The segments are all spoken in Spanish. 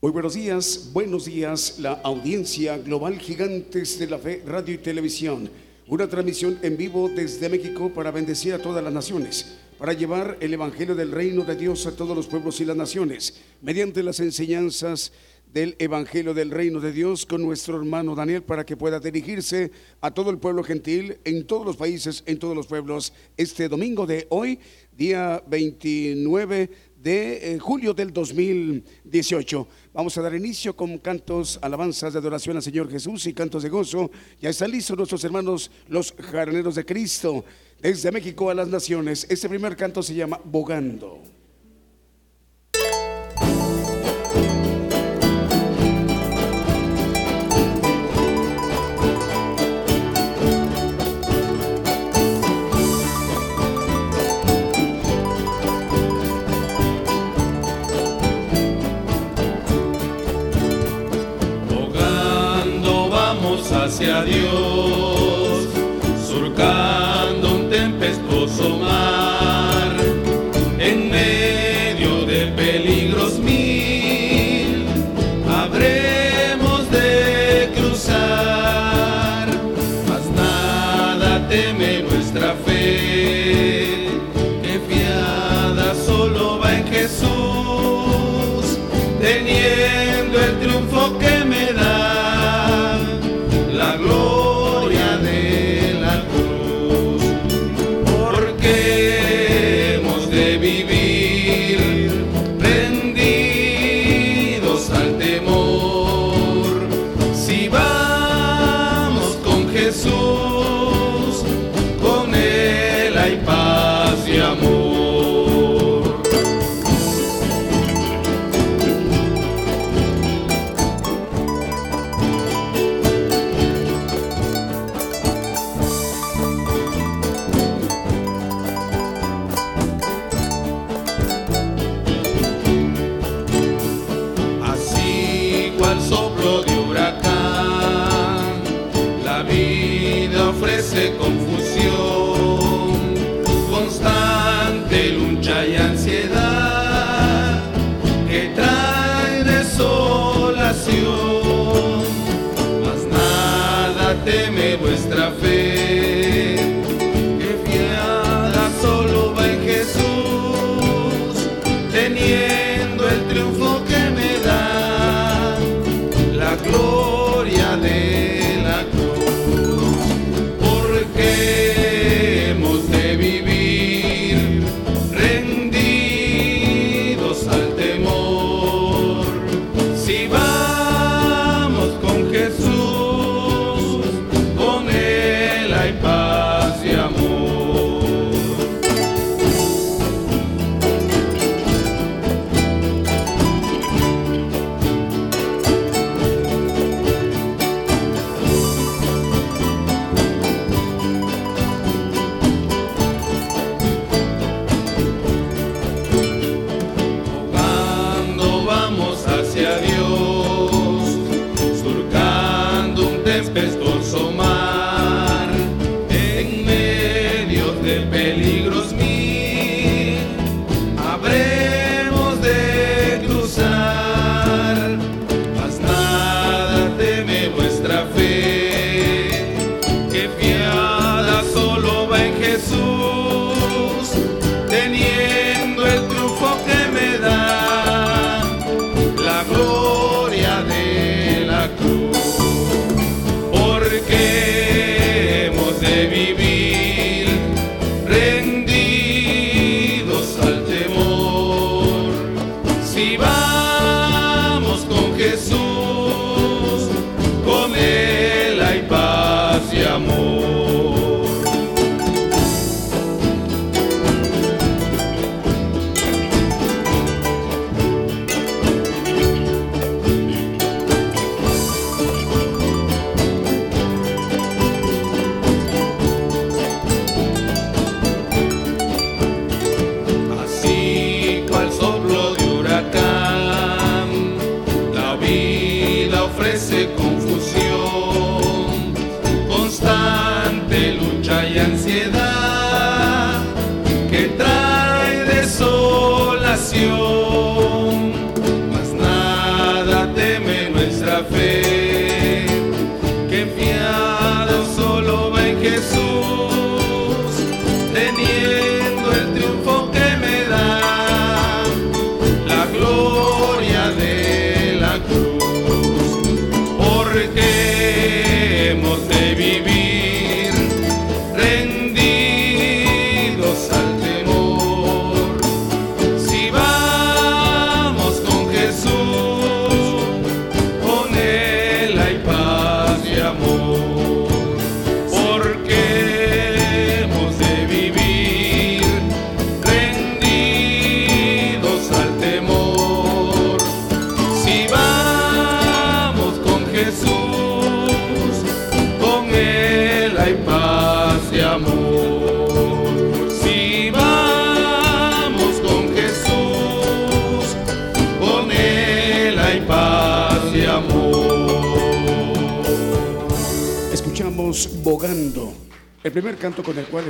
Muy buenos días, buenos días, la audiencia global Gigantes de la Fe, Radio y Televisión. Una transmisión en vivo desde México para bendecir a todas las naciones, para llevar el Evangelio del Reino de Dios a todos los pueblos y las naciones, mediante las enseñanzas del Evangelio del Reino de Dios con nuestro hermano Daniel para que pueda dirigirse a todo el pueblo gentil en todos los países, en todos los pueblos, este domingo de hoy, día 29 de eh, julio del 2018. Vamos a dar inicio con cantos, alabanzas de adoración al Señor Jesús y cantos de gozo. Ya están listos nuestros hermanos, los jardineros de Cristo, desde México a las naciones. Este primer canto se llama Bogando. Hacia Dios,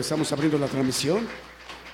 estamos abriendo la transmisión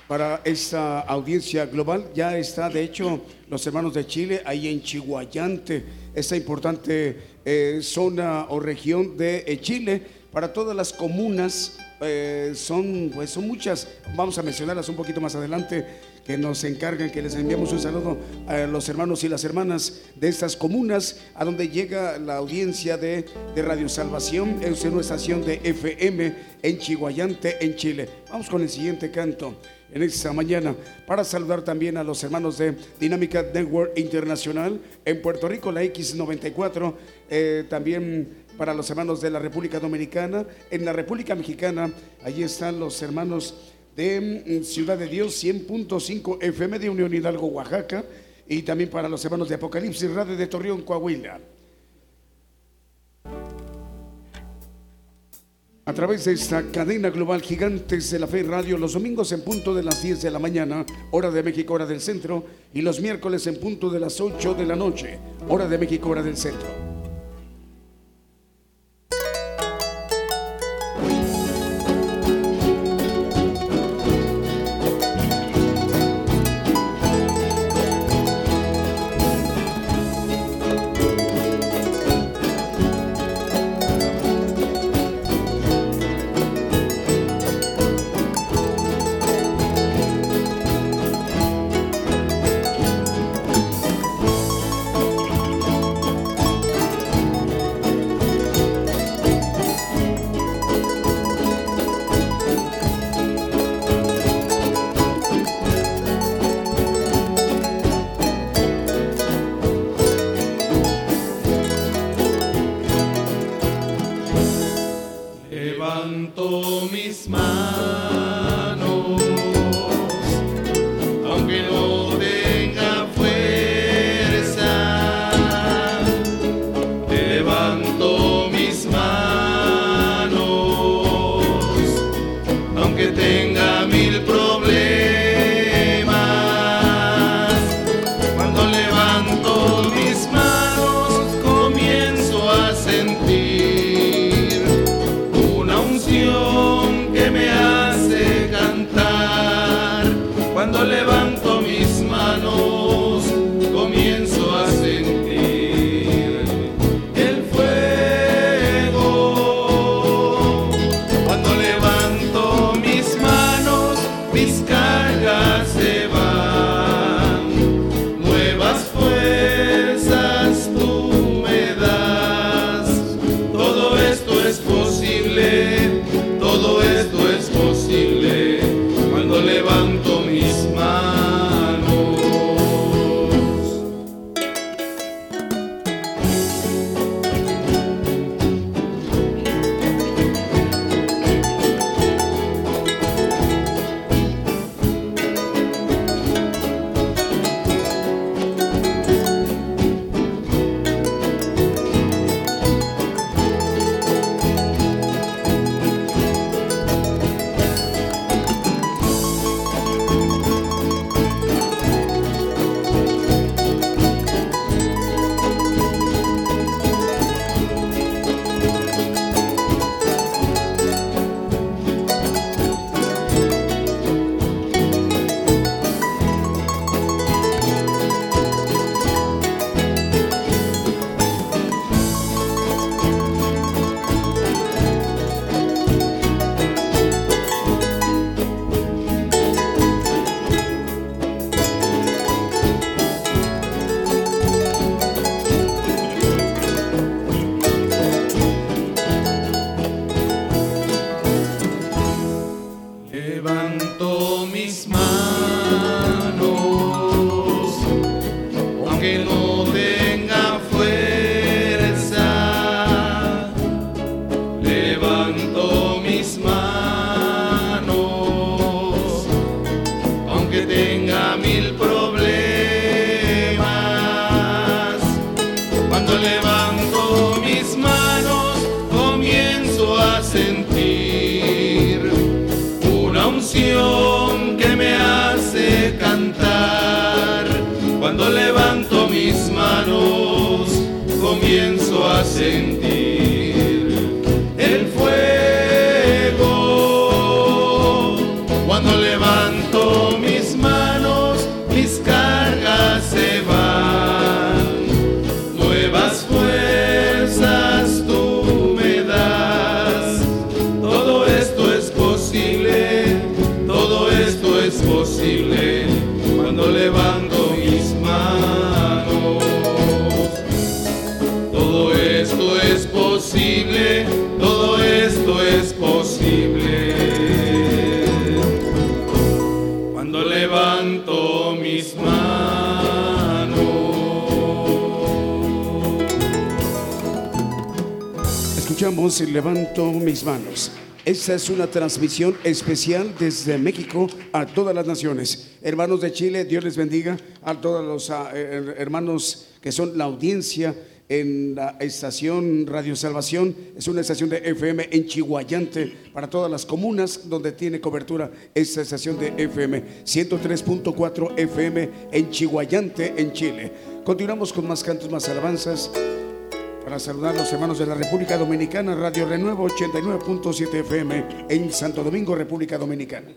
para esta audiencia global. Ya está, de hecho, los hermanos de Chile ahí en Chihuayante, esta importante eh, zona o región de eh, Chile, para todas las comunas. eh, son, pues, son muchas, vamos a mencionarlas un poquito más adelante, que nos encargan que les enviamos un saludo a los hermanos y las hermanas de estas comunas, a donde llega la audiencia de, de Radio Salvación, es una estación de FM en Chihuayante, en Chile. Vamos con el siguiente canto en esta mañana para saludar también a los hermanos de Dinámica Network Internacional en Puerto Rico, la X94, eh, también para los hermanos de la República Dominicana, en la República Mexicana, allí están los hermanos de mm, Ciudad de Dios 100.5 FM de Unión Hidalgo, Oaxaca, y también para los hermanos de Apocalipsis Radio de Torreón, Coahuila. A través de esta cadena global Gigantes de la Fe Radio, los domingos en punto de las 10 de la mañana, hora de México, hora del centro, y los miércoles en punto de las 8 de la noche, hora de México, hora del centro. Cuando levanto mis manos comienzo a sentir una unción que me hace cantar. Cuando levanto mis manos comienzo a sentir Y levanto mis manos. Esta es una transmisión especial desde México a todas las naciones. Hermanos de Chile, Dios les bendiga. A todos los ah, her- hermanos que son la audiencia en la estación Radio Salvación. Es una estación de FM en Chihuayante para todas las comunas donde tiene cobertura esta estación de FM. 103.4 FM en Chihuayante, en Chile. Continuamos con más cantos, más alabanzas. Para saludar a los hermanos de la República Dominicana, Radio Renuevo 89.7 FM en Santo Domingo, República Dominicana.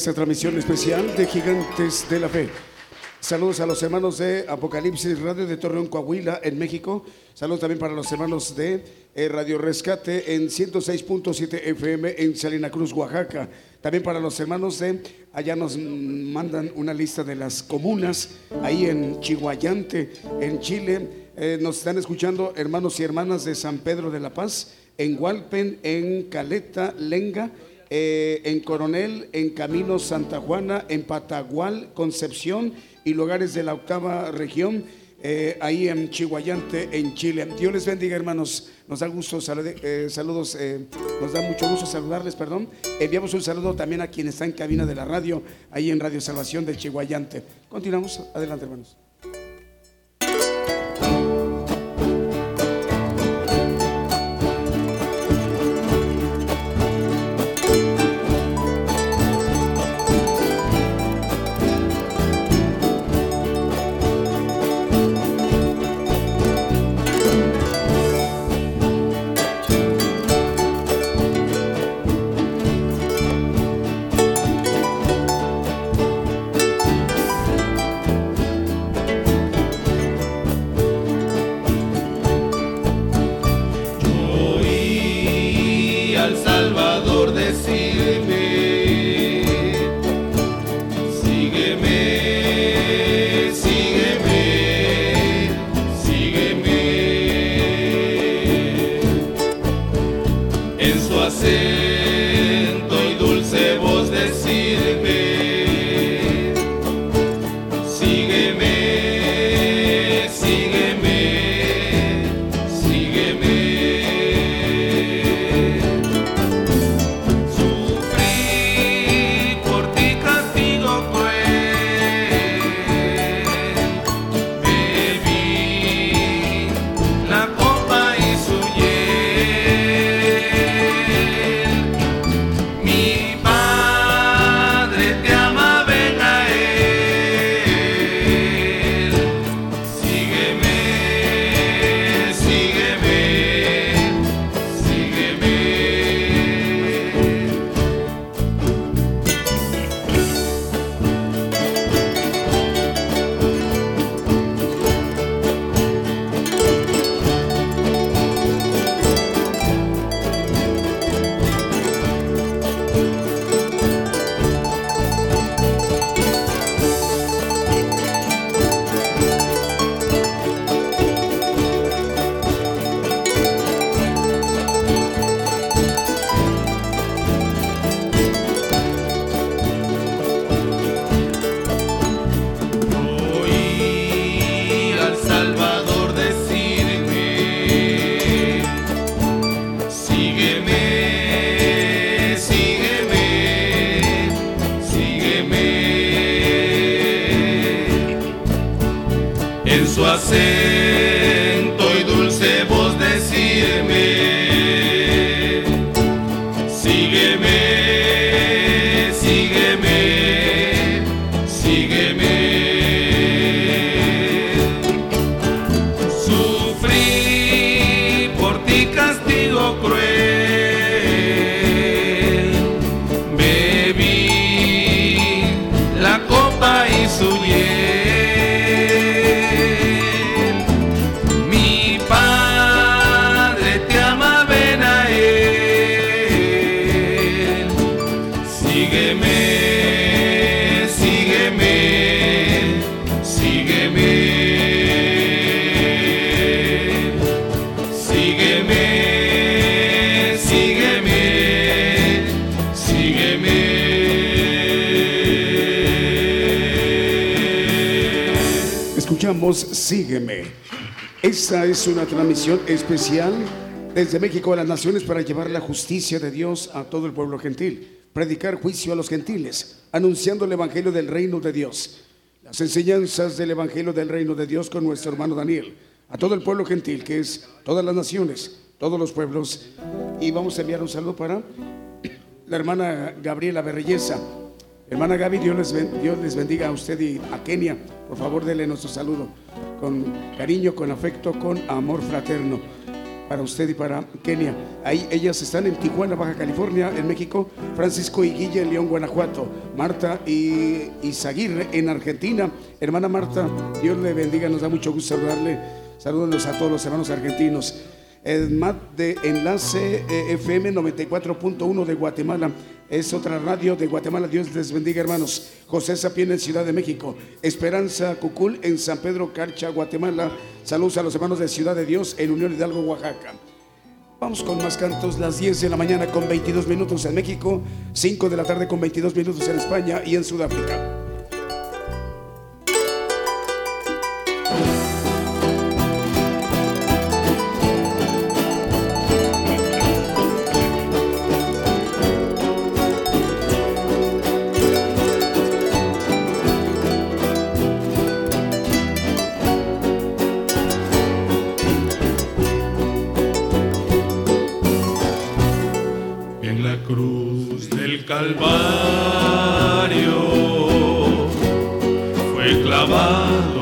Esta transmisión especial de Gigantes de la Fe. Saludos a los hermanos de Apocalipsis Radio de Torreón, Coahuila, en México. Saludos también para los hermanos de eh, Radio Rescate en 106.7 FM en Salina Cruz, Oaxaca. También para los hermanos de, allá nos mandan una lista de las comunas, ahí en Chihuayante, en Chile. Eh, nos están escuchando hermanos y hermanas de San Pedro de la Paz, en Hualpen, en Caleta, Lenga eh, en Coronel, en Camino Santa Juana, en Patagual, Concepción y lugares de la octava región, eh, ahí en Chihuayante, en Chile. Dios les bendiga, hermanos. Nos da gusto, eh, saludos, nos da mucho gusto saludarles, perdón. Enviamos un saludo también a quien está en cabina de la radio, ahí en Radio Salvación del Chihuayante. Continuamos, adelante, hermanos. Sígueme. Esta es una transmisión especial desde México a las naciones para llevar la justicia de Dios a todo el pueblo gentil, predicar juicio a los gentiles, anunciando el Evangelio del reino de Dios, las enseñanzas del Evangelio del reino de Dios con nuestro hermano Daniel, a todo el pueblo gentil, que es todas las naciones, todos los pueblos. Y vamos a enviar un saludo para la hermana Gabriela Berrelleza Hermana Gaby, Dios les, bendiga a usted y a Kenia. Por favor, denle nuestro saludo con cariño, con afecto, con amor fraterno. para usted y para Kenia. Ahí ellas están en Tijuana, Baja California, en México. Francisco y Guille en León, Guanajuato. Marta y Izaguirre en Argentina. Hermana Marta, Dios le bendiga, nos da mucho gusto saludarle. Saludos a todos los hermanos argentinos. El MAT de Enlace eh, FM 94.1 de Guatemala. Es otra radio de Guatemala. Dios les bendiga, hermanos. José Sapien en Ciudad de México. Esperanza Cucul en San Pedro Carcha, Guatemala. Saludos a los hermanos de Ciudad de Dios en Unión Hidalgo, Oaxaca. Vamos con más cantos, las 10 de la mañana con 22 minutos en México, 5 de la tarde con 22 minutos en España y en Sudáfrica. Calvario fue clavado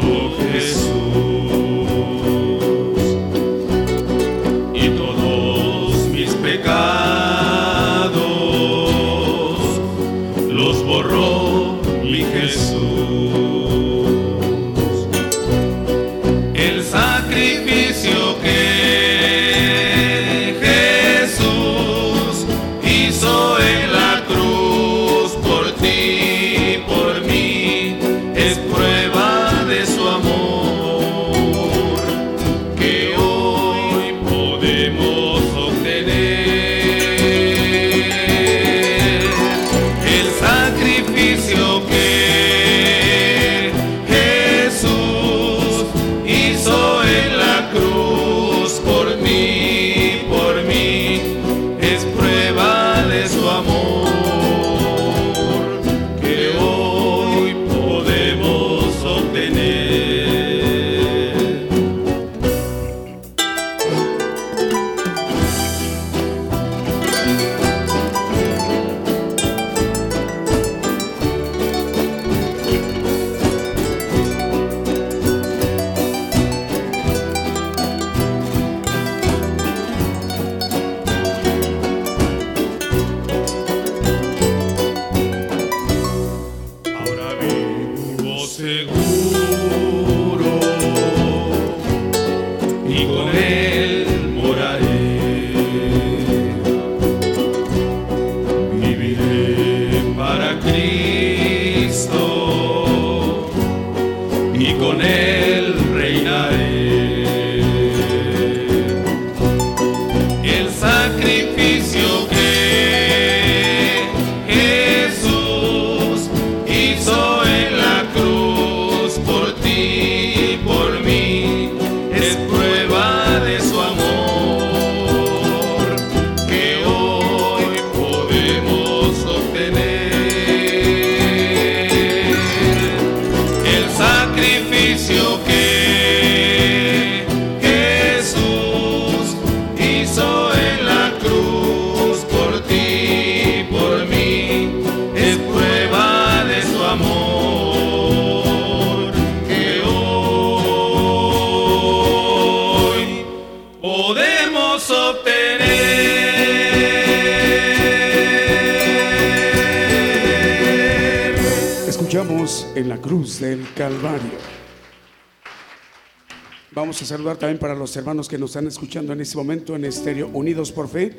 Saludar también para los hermanos que nos están escuchando en este momento en Estéreo Unidos por Fe,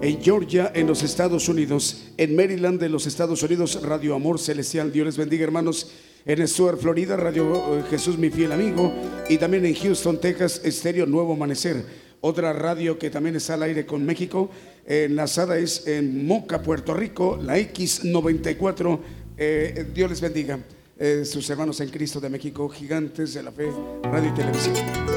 en Georgia, en los Estados Unidos, en Maryland, de los Estados Unidos, Radio Amor Celestial. Dios les bendiga, hermanos. En Stuart, Florida, Radio eh, Jesús, mi fiel amigo. Y también en Houston, Texas, Estéreo Nuevo Amanecer. Otra radio que también está al aire con México, enlazada es en Moca, Puerto Rico, la X94. Eh, Dios les bendiga. Eh, sus hermanos en Cristo de México, gigantes de la fe, radio y televisión.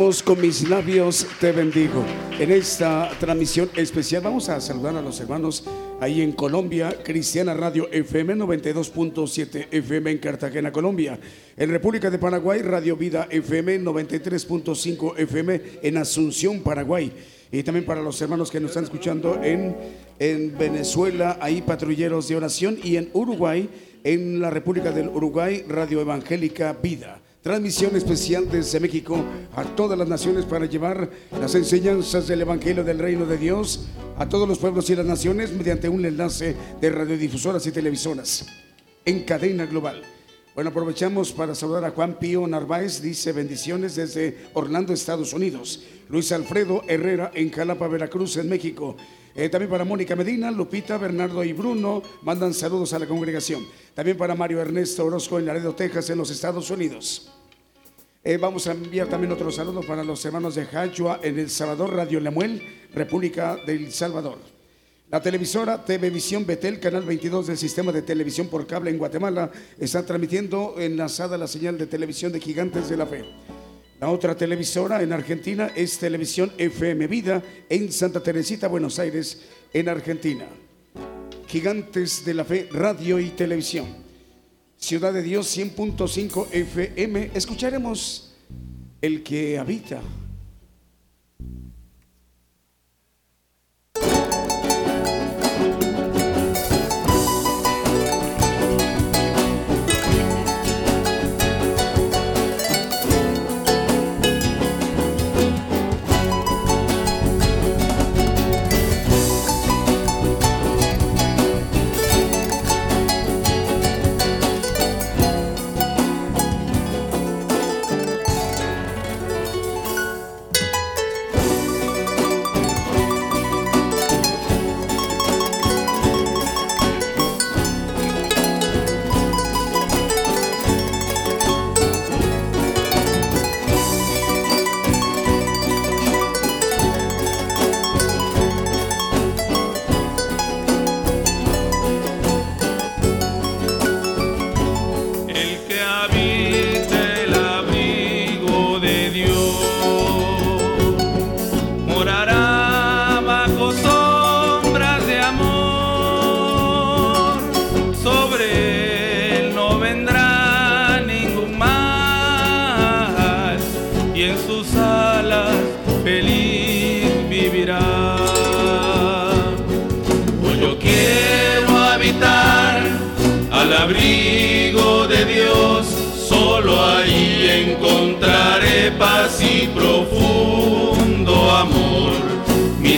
Con mis labios te bendigo. En esta transmisión especial vamos a saludar a los hermanos ahí en Colombia, Cristiana Radio FM 92.7 FM en Cartagena, Colombia. En República de Paraguay, Radio Vida FM 93.5 FM en Asunción, Paraguay. Y también para los hermanos que nos están escuchando en, en Venezuela, ahí patrulleros de oración. Y en Uruguay, en la República del Uruguay, Radio Evangélica Vida. Transmisión especial desde México a todas las naciones para llevar las enseñanzas del Evangelio del Reino de Dios a todos los pueblos y las naciones mediante un enlace de radiodifusoras y televisoras en cadena global. Bueno, aprovechamos para saludar a Juan Pío Narváez, dice bendiciones desde Orlando, Estados Unidos. Luis Alfredo Herrera en Jalapa, Veracruz, en México. Eh, también para Mónica Medina, Lupita, Bernardo y Bruno mandan saludos a la congregación. También para Mario Ernesto Orozco en Laredo, Texas, en los Estados Unidos. Eh, vamos a enviar también otro saludo para los hermanos de Hachua en El Salvador, Radio Lemuel, República del Salvador. La televisora Televisión Betel, canal 22 del sistema de televisión por cable en Guatemala, está transmitiendo enlazada la señal de televisión de Gigantes de la Fe. La otra televisora en Argentina es Televisión FM Vida en Santa Teresita, Buenos Aires, en Argentina. Gigantes de la Fe, radio y televisión. Ciudad de Dios 100.5 FM. Escucharemos el que habita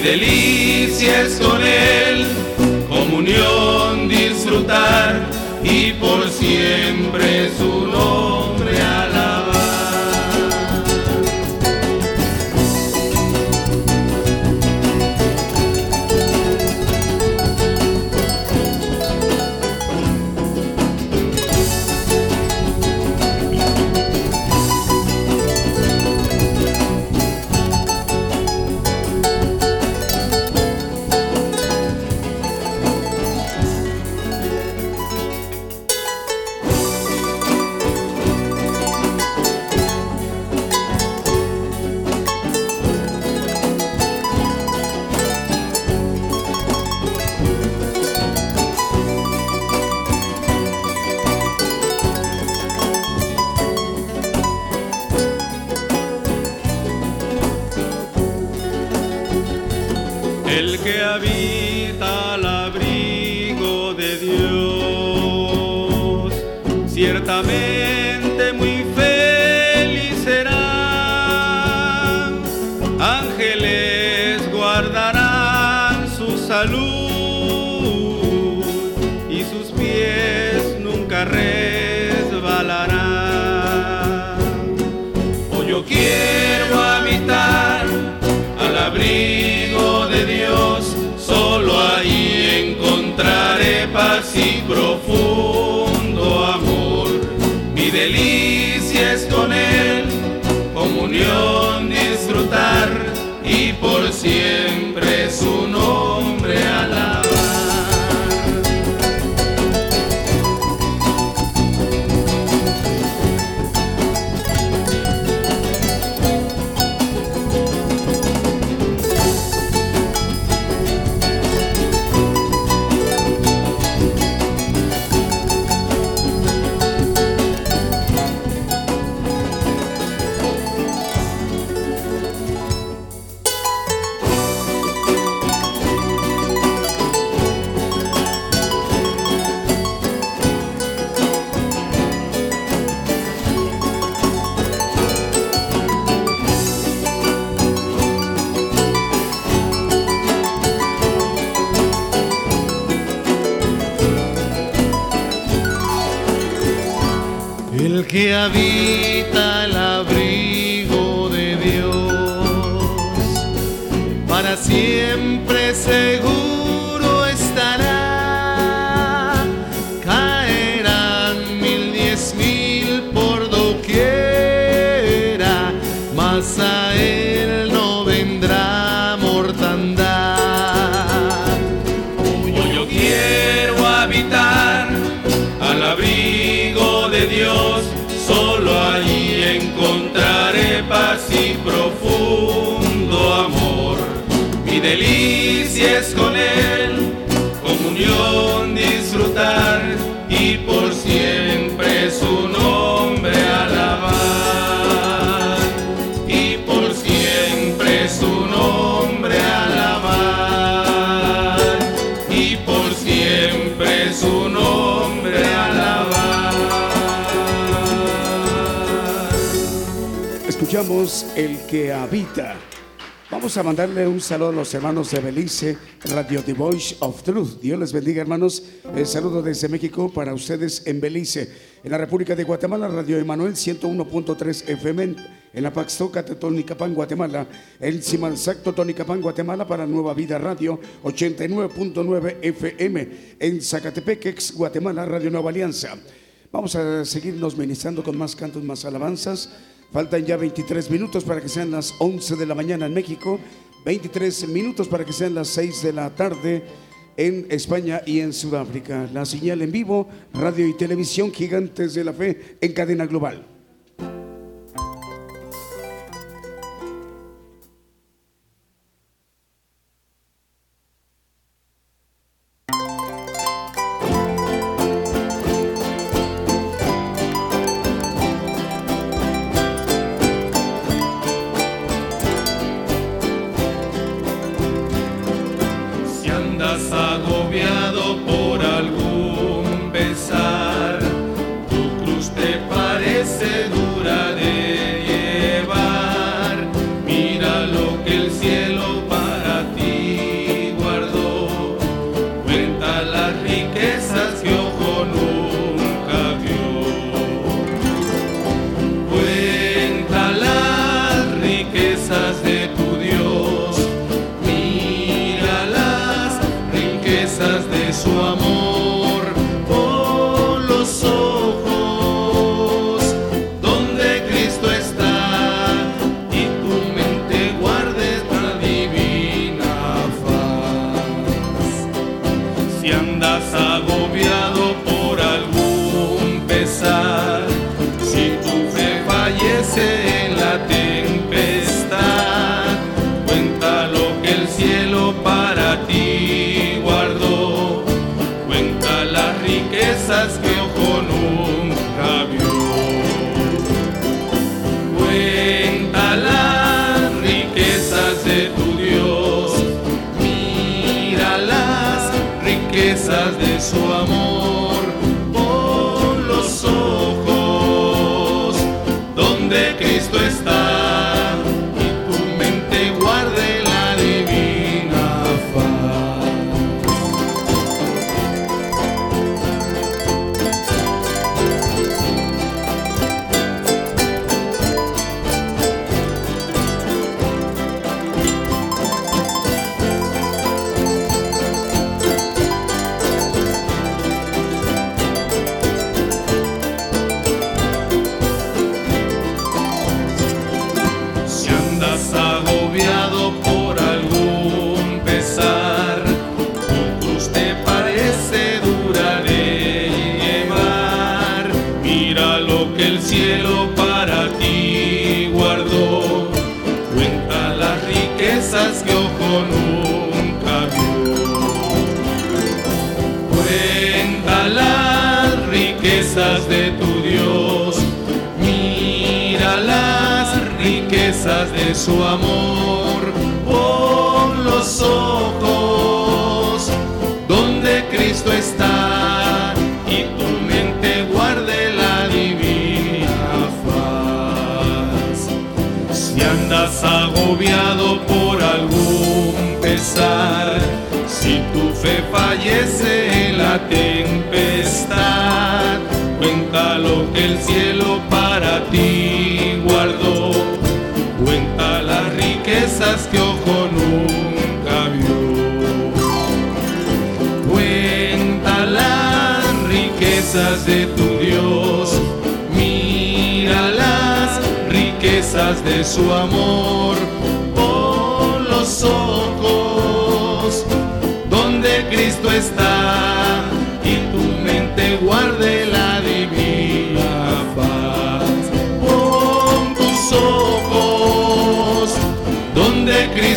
delicias con Él, comunión disfrutar y por siempre su nombre alabar. mandarle un saludo a los hermanos de Belice, Radio The Voice of Truth. Dios les bendiga, hermanos. El saludo desde México para ustedes en Belice. En la República de Guatemala, Radio Emanuel 101.3 FM. En la Paxtoca, Totonicapán, Guatemala. En Simalzac, Totonicapán, Guatemala para Nueva Vida Radio 89.9 FM. En Zacatepequex, Guatemala, Radio Nueva Alianza. Vamos a seguirnos ministrando con más cantos, más alabanzas. Faltan ya 23 minutos para que sean las 11 de la mañana en México, 23 minutos para que sean las 6 de la tarde en España y en Sudáfrica. La señal en vivo, radio y televisión, gigantes de la fe en cadena global.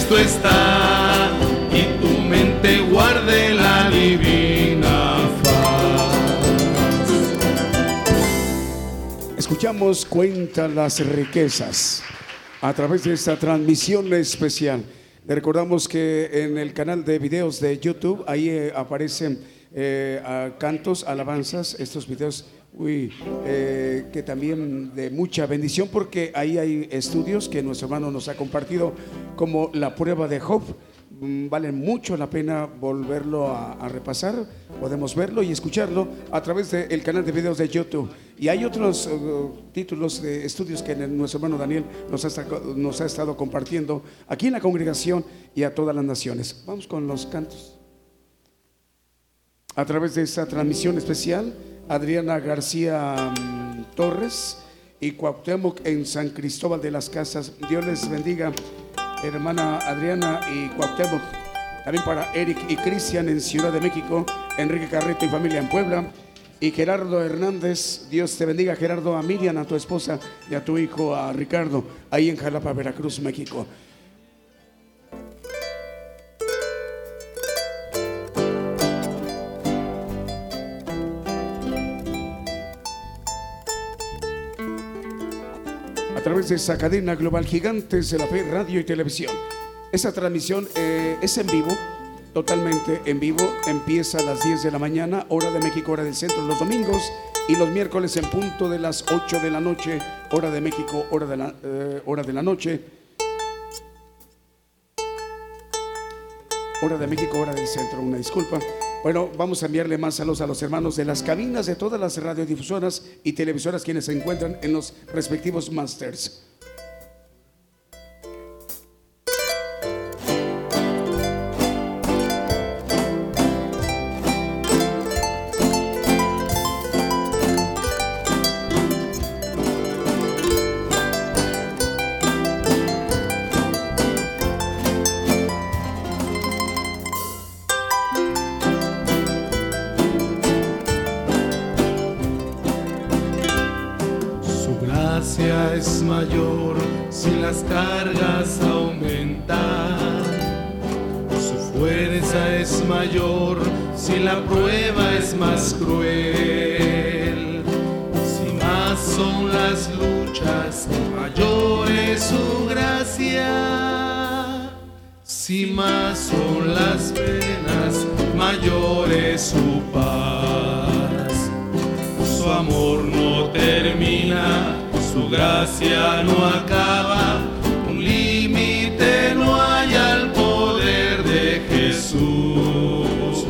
Cristo está y tu mente guarde la divina. Escuchamos Cuenta las riquezas a través de esta transmisión especial. Le recordamos que en el canal de videos de YouTube ahí eh, aparecen eh, cantos, alabanzas, estos videos uy, eh, que también de mucha bendición porque ahí hay estudios que nuestro hermano nos ha compartido como la prueba de Job. Mm, Vale mucho la pena volverlo a, repasar. Podemos verlo y escucharlo a través del canal de videos de YouTube. Y hay otros uh, títulos de estudios que nuestro hermano Daniel nos ha estado compartiendo aquí en la congregación y a todas las naciones. Vamos con los cantos. A través de esta transmisión especial, Adriana García mm, Torres y Cuauhtémoc en San Cristóbal de las Casas. Dios les bendiga, hermana Adriana y Cuauhtémoc. También para Eric y Cristian en Ciudad de México, Enrique Carreto y familia en Puebla. Y Gerardo Hernández, Dios te bendiga, Gerardo, a Miriam, a tu esposa y a tu hijo, a Ricardo, ahí en Jalapa, Veracruz, México. Través de esa cadena global Gigantes de la Fe, Radio y Televisión. Esa transmisión eh, es en vivo, totalmente en vivo. Empieza a las 10 de la mañana, hora de México, hora del centro, los domingos y los miércoles en punto de las 8 de la noche, hora de México, hora de la, eh, hora de la noche. Hora de México, hora del centro, una disculpa. Bueno, vamos a enviarle más saludos a los hermanos de las cabinas de todas las radiodifusoras y televisoras quienes se encuentran en los respectivos masters. Su gracia no acaba, un límite no hay al poder de Jesús.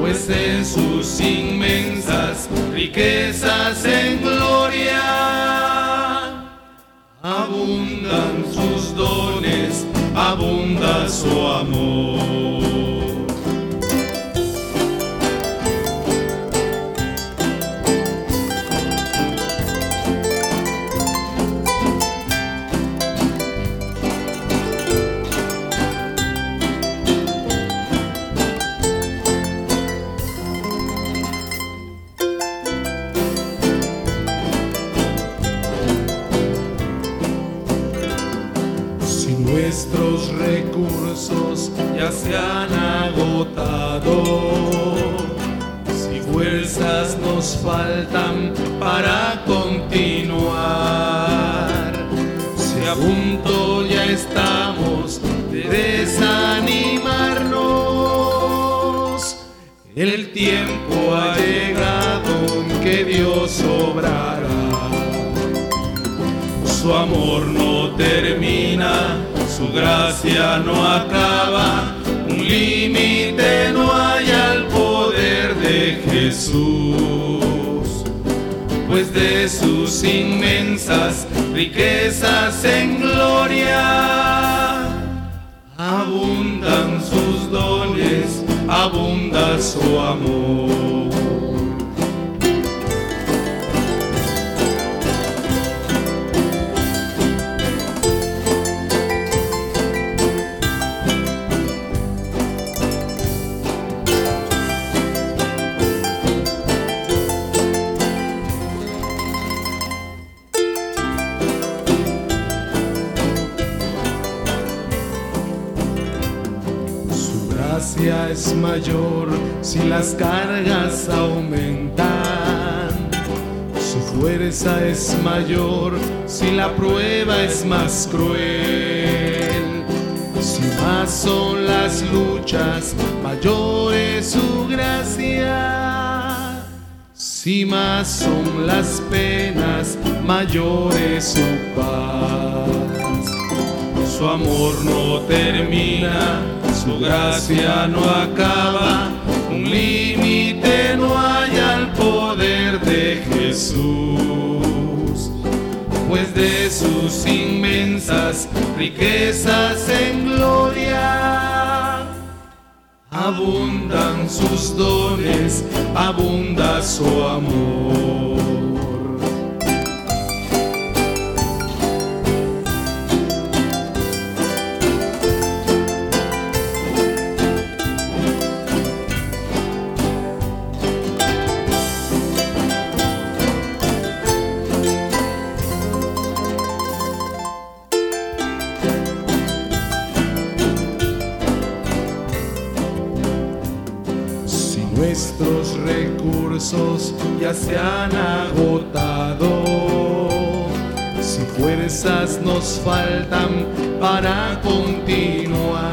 Pues en sus inmensas riquezas en gloria, abundan sus dones, abunda su amor. Agotado, si fuerzas nos faltan para continuar, si a punto ya estamos de desanimarnos, el tiempo ha llegado que Dios obrará. Su amor no termina, su gracia no acaba, un límite no hay al poder de Jesús. pues de sus inmensas riquezas en gloria abundan sus dones, abunda su amor. Mayor si las cargas aumentan. Su fuerza es mayor si la prueba es más cruel. Si más son las luchas, mayor es su gracia. Si más son las penas, mayor es su paz. Su amor no termina su gracia no acaba, un límite no hay al poder de Jesús, pues de sus inmensas riquezas en gloria abundan sus dones, abunda su amor. Ya se han agotado. Si fuerzas nos faltan para continuar,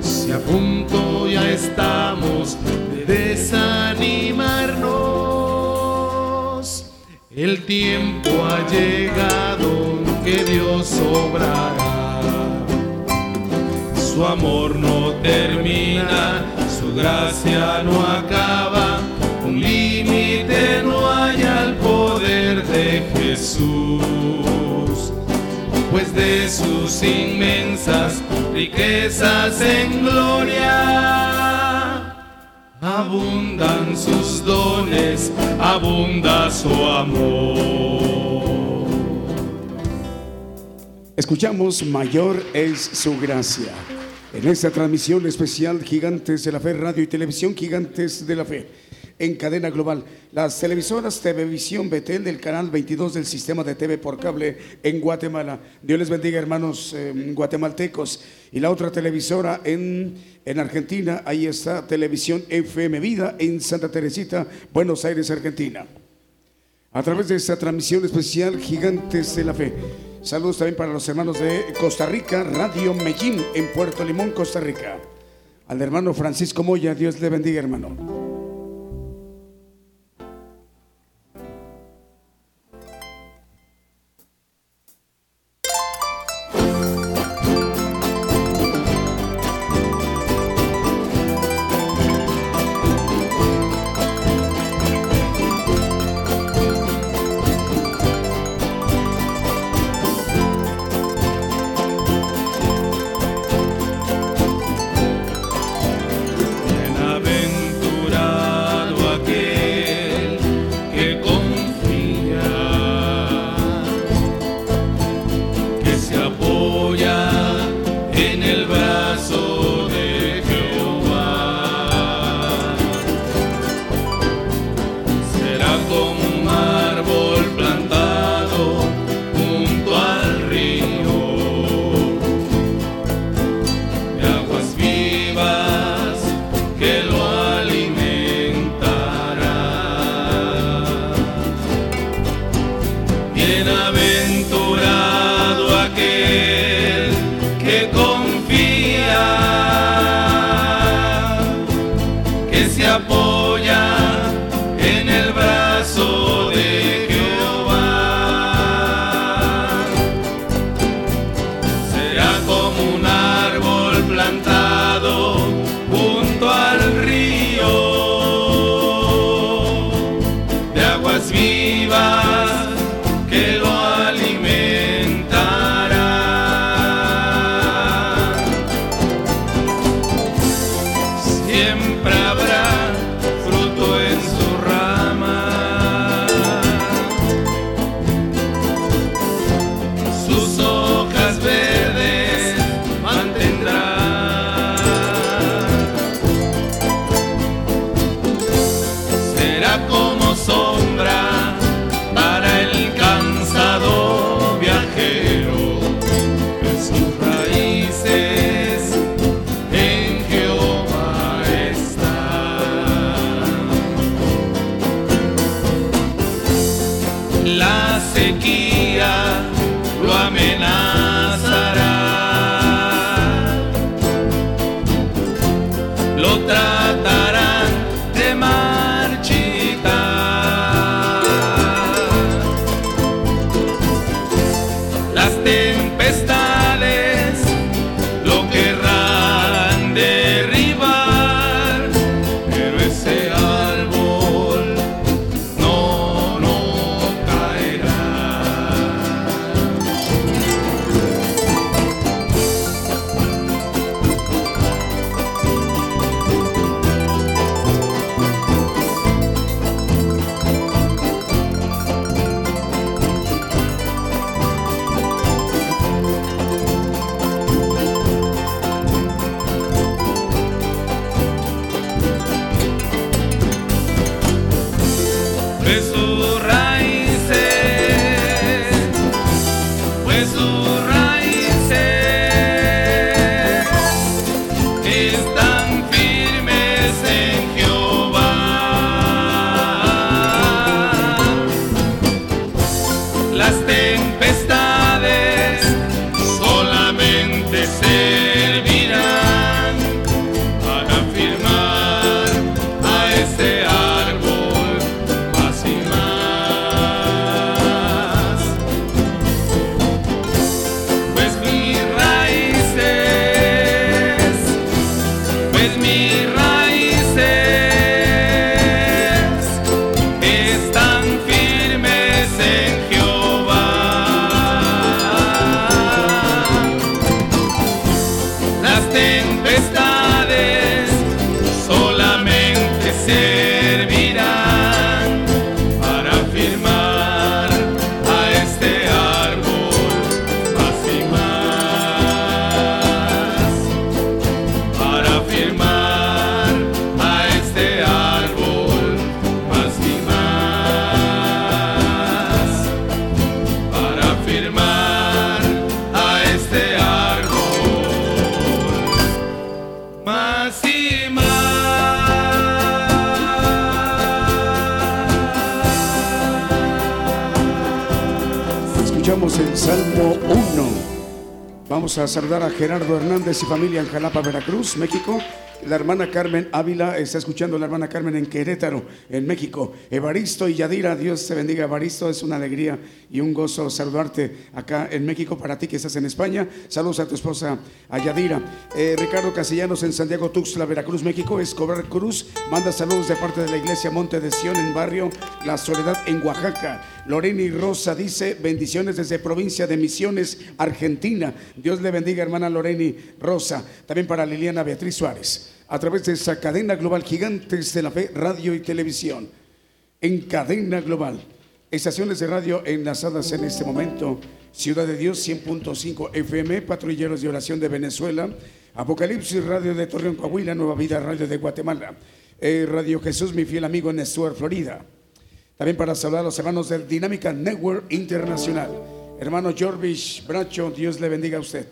si a punto ya estamos de desanimarnos, el tiempo ha llegado que Dios obrará. Su amor no termina, su gracia no acaba un límite no hay al poder de Jesús, pues de sus inmensas riquezas en gloria abundan sus dones, abunda su amor. Escuchamos, mayor es su gracia. En esta transmisión especial, Gigantes de la Fe, Radio y Televisión, Gigantes de la Fe en cadena global. Las televisoras Televisión Betel del canal 22 del sistema de TV por cable en Guatemala. Dios les bendiga, hermanos em, guatemaltecos. Y la otra televisora en, en Argentina, ahí está Televisión FM Vida en Santa Teresita, Buenos Aires, Argentina. A través de esta transmisión especial, Gigantes de la Fe. Saludos también para los hermanos de Costa Rica, Radio Medellín en Puerto Limón, Costa Rica. Al hermano Francisco Moya, Dios le bendiga, hermano. A saludar a Gerardo Hernández y familia en Jalapa, Veracruz, México. La hermana Carmen Ávila está escuchando la hermana Carmen en Querétaro, en México. Evaristo y Yadira, Dios te bendiga. Evaristo, es una alegría y un gozo saludarte acá en México. Para ti que estás en España, saludos a tu esposa, a Yadira. Eh, Ricardo Castellanos en Santiago Tuxtla, Veracruz, México. Escobar Cruz manda saludos de parte de la iglesia Monte de Sion en barrio La Soledad en Oaxaca. Loreni Rosa dice bendiciones desde provincia de Misiones, Argentina. Dios le bendiga, hermana Loreni Rosa. También para Liliana Beatriz Suárez a través de esa cadena global Gigantes de la Fe, radio y televisión. En cadena global. Estaciones de radio enlazadas en este momento. Ciudad de Dios 100.5 FM, Patrulleros de Oración de Venezuela, Apocalipsis Radio de Torreón, Coahuila, Nueva Vida Radio de Guatemala, eh, Radio Jesús, mi fiel amigo en Stuart, Florida. También para saludar a los hermanos de Dinámica Network Internacional. Hermano Jorvish Bracho, Dios le bendiga a usted.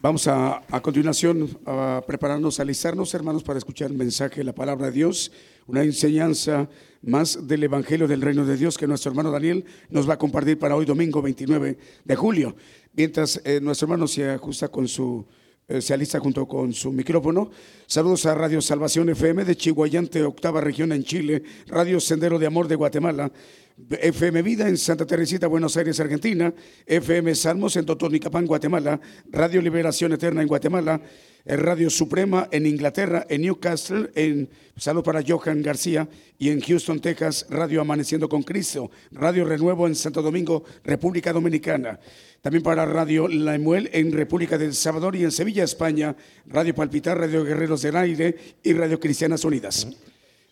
Vamos a, a continuación a prepararnos, a alistarnos, hermanos, para escuchar el mensaje de la palabra de Dios, una enseñanza más del Evangelio del Reino de Dios que nuestro hermano Daniel nos va a compartir para hoy, domingo 29 de julio. Mientras eh, nuestro hermano se ajusta con su, eh, se alista junto con su micrófono. Saludos a Radio Salvación FM de Chihuayante, octava región en Chile, Radio Sendero de Amor de Guatemala, FM Vida en Santa Teresita, Buenos Aires, Argentina, FM Salmos en Totonicapán, Guatemala, Radio Liberación Eterna en Guatemala, eh, Radio Suprema en Inglaterra, en Newcastle, en salud para Johan García. Y en Houston, Texas, Radio Amaneciendo con Cristo, Radio Renuevo en Santo Domingo, República Dominicana. También para Radio La Emuel en República del Salvador y en Sevilla, España, Radio Palpitar, Radio Guerreros del Aire y Radio Cristianas Unidas.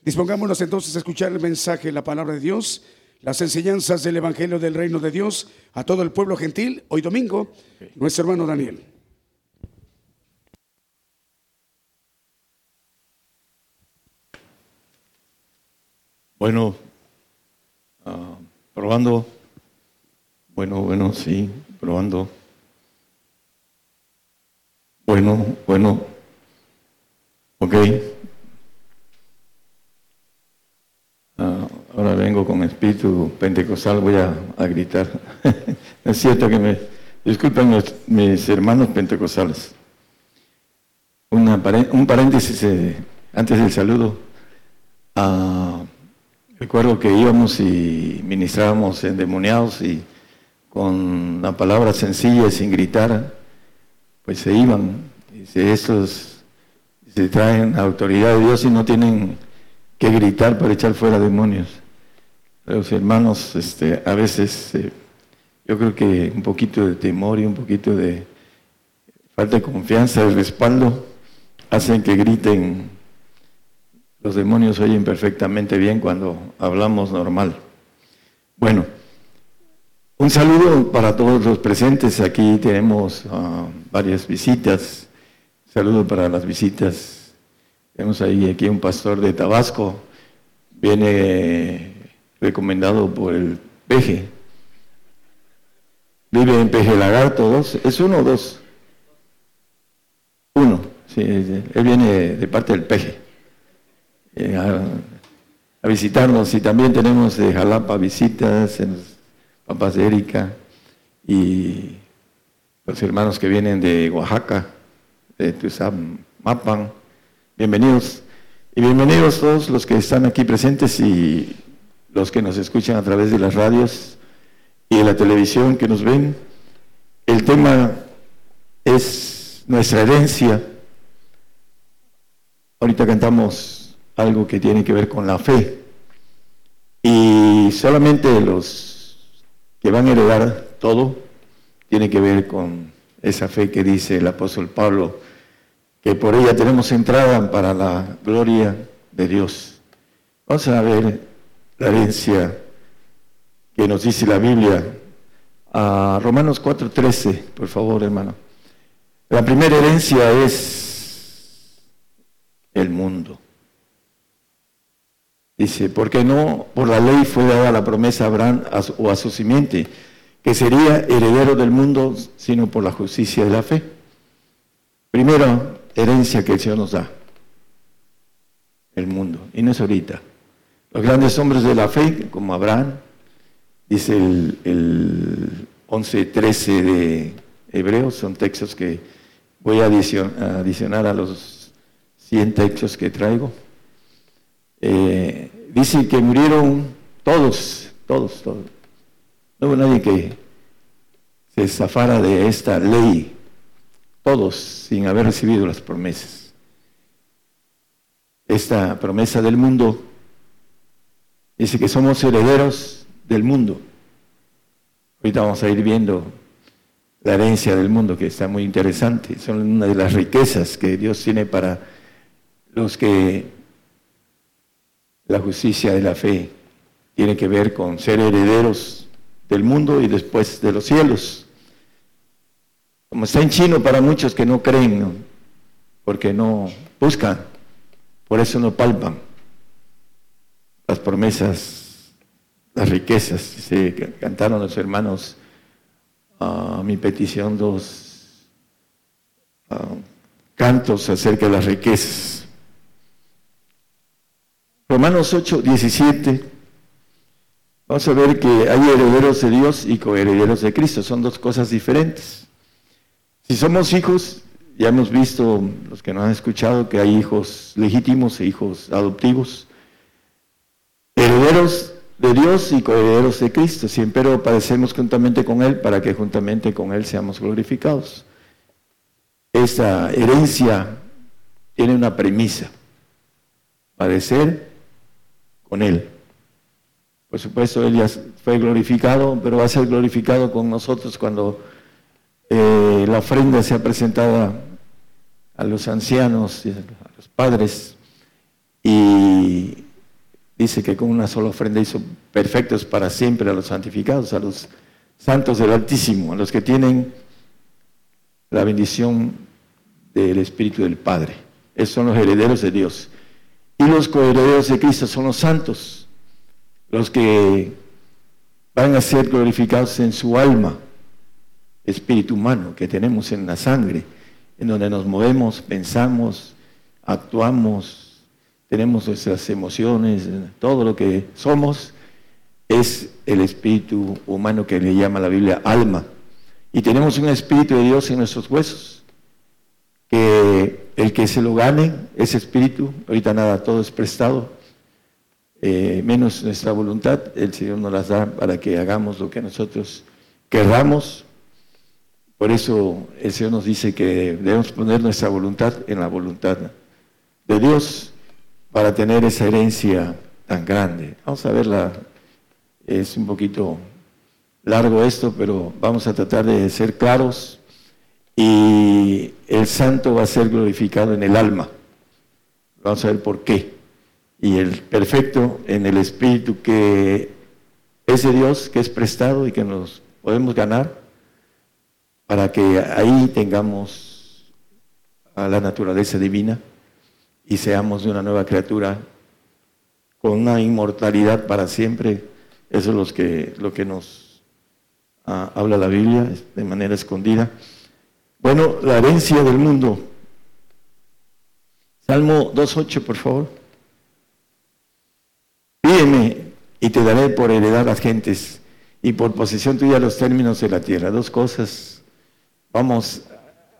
Dispongámonos entonces a escuchar el mensaje, la palabra de Dios las enseñanzas del Evangelio del Reino de Dios a todo el pueblo gentil, hoy domingo, nuestro hermano Daniel. Bueno, ah, probando. Bueno, bueno, sí, probando. Bueno, bueno. Ok. Ah, ahora vengo con espíritu pentecostal, voy a, gritar. es cierto que me disculpen mis hermanos pentecostales. un paréntesis eh, antes del saludo. Recuerdo que íbamos y ministrábamos endemoniados y con la palabra sencilla, sin gritar, pues se iban. Dice, estos se traen autoridad de Dios y no tienen que gritar para echar fuera demonios. Los hermanos, este, a veces eh, yo creo que un poquito de temor y un poquito de falta de confianza, de respaldo, hacen que griten. Los demonios oyen perfectamente bien cuando hablamos normal. Bueno, un saludo para todos los presentes. Aquí tenemos ah, varias visitas. Saludo para las visitas tenemos ahí aquí un pastor de Tabasco, viene recomendado por el Peje. Vive en Peje Lagarto 2, ¿es uno o dos? Uno, él viene de parte del Peje. Eh, a visitarnos y también tenemos de Jalapa visitas, en papás de Erika y los hermanos que vienen de Oaxaca, de Mapan. Bienvenidos. Y bienvenidos todos los que están aquí presentes y los que nos escuchan a través de las radios y de la televisión que nos ven. El tema es nuestra herencia. Ahorita cantamos algo que tiene que ver con la fe. Y solamente los que van a heredar todo tiene que ver con esa fe que dice el apóstol Pablo, que por ella tenemos entrada para la gloria de Dios. Vamos a ver la herencia que nos dice la Biblia. A Romanos 4:13, por favor, hermano. La primera herencia es el mundo. Dice, porque no por la ley fue dada la promesa a Abraham o a su simiente, que sería heredero del mundo, sino por la justicia de la fe. Primera herencia que el Señor nos da, el mundo, y no es ahorita. Los grandes hombres de la fe, como Abraham, dice el, el 11-13 de Hebreos, son textos que voy a adicionar a los 100 textos que traigo. Eh, dice que murieron todos, todos, todos. No hubo nadie que se zafara de esta ley, todos sin haber recibido las promesas. Esta promesa del mundo Dice que somos herederos del mundo. Ahorita vamos a ir viendo la herencia del mundo, que está muy interesante. Son una de las riquezas que Dios tiene para los que la justicia de la fe tiene que ver con ser herederos del mundo y después de los cielos. Como está en chino para muchos que no creen, porque no buscan, por eso no palpan las promesas, las riquezas. Se cantaron los hermanos a mi petición dos cantos acerca de las riquezas. Romanos 8, 17. Vamos a ver que hay herederos de Dios y coherederos de Cristo. Son dos cosas diferentes. Si somos hijos, ya hemos visto, los que nos han escuchado, que hay hijos legítimos e hijos adoptivos herederos de Dios y coherederos de Cristo, siempre padecemos juntamente con Él para que juntamente con Él seamos glorificados. Esta herencia tiene una premisa, padecer con Él. Por supuesto, Él ya fue glorificado, pero va a ser glorificado con nosotros cuando eh, la ofrenda sea presentada a los ancianos, a los padres, y dice que con una sola ofrenda hizo perfectos para siempre a los santificados, a los santos del Altísimo, a los que tienen la bendición del Espíritu del Padre. Esos son los herederos de Dios. Y los coherederos de Cristo son los santos, los que van a ser glorificados en su alma, espíritu humano que tenemos en la sangre, en donde nos movemos, pensamos, actuamos, tenemos nuestras emociones, todo lo que somos es el espíritu humano que le llama la Biblia alma. Y tenemos un espíritu de Dios en nuestros huesos, que el que se lo gane, ese espíritu, ahorita nada, todo es prestado, eh, menos nuestra voluntad, el Señor nos las da para que hagamos lo que nosotros querramos. Por eso el Señor nos dice que debemos poner nuestra voluntad en la voluntad de Dios para tener esa herencia tan grande. Vamos a verla, es un poquito largo esto, pero vamos a tratar de ser claros y el santo va a ser glorificado en el alma. Vamos a ver por qué. Y el perfecto en el espíritu que es de Dios, que es prestado y que nos podemos ganar para que ahí tengamos a la naturaleza divina y seamos de una nueva criatura con una inmortalidad para siempre. Eso es lo que, lo que nos ah, habla la Biblia de manera escondida. Bueno, la herencia del mundo. Salmo 2.8, por favor. sígueme y te daré por heredad las gentes y por posesión tuya los términos de la tierra. Dos cosas vamos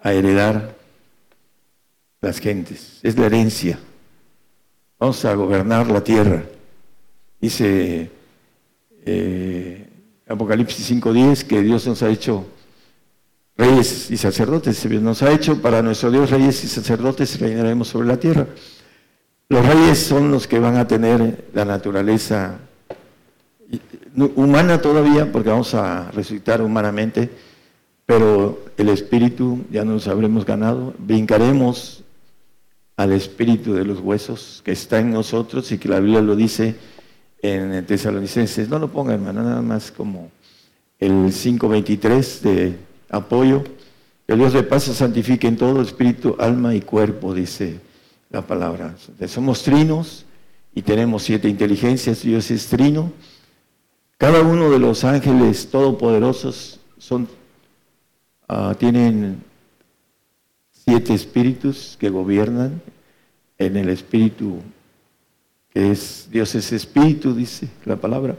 a heredar las gentes. Es la herencia. Vamos a gobernar la tierra. Dice eh, Apocalipsis 5.10 que Dios nos ha hecho reyes y sacerdotes. Nos ha hecho para nuestro Dios reyes y sacerdotes reinaremos sobre la tierra. Los reyes son los que van a tener la naturaleza humana todavía, porque vamos a resucitar humanamente, pero el espíritu ya nos habremos ganado. Brincaremos al espíritu de los huesos que está en nosotros y que la Biblia lo dice en Tesalonicenses. No lo ponga, hermano, nada más como el 5.23 de apoyo. Que Dios de paso santifique en todo espíritu, alma y cuerpo, dice la palabra. Somos trinos y tenemos siete inteligencias. Dios es trino. Cada uno de los ángeles todopoderosos son, ah, tienen siete espíritus que gobiernan en el espíritu que es Dios es espíritu, dice la palabra.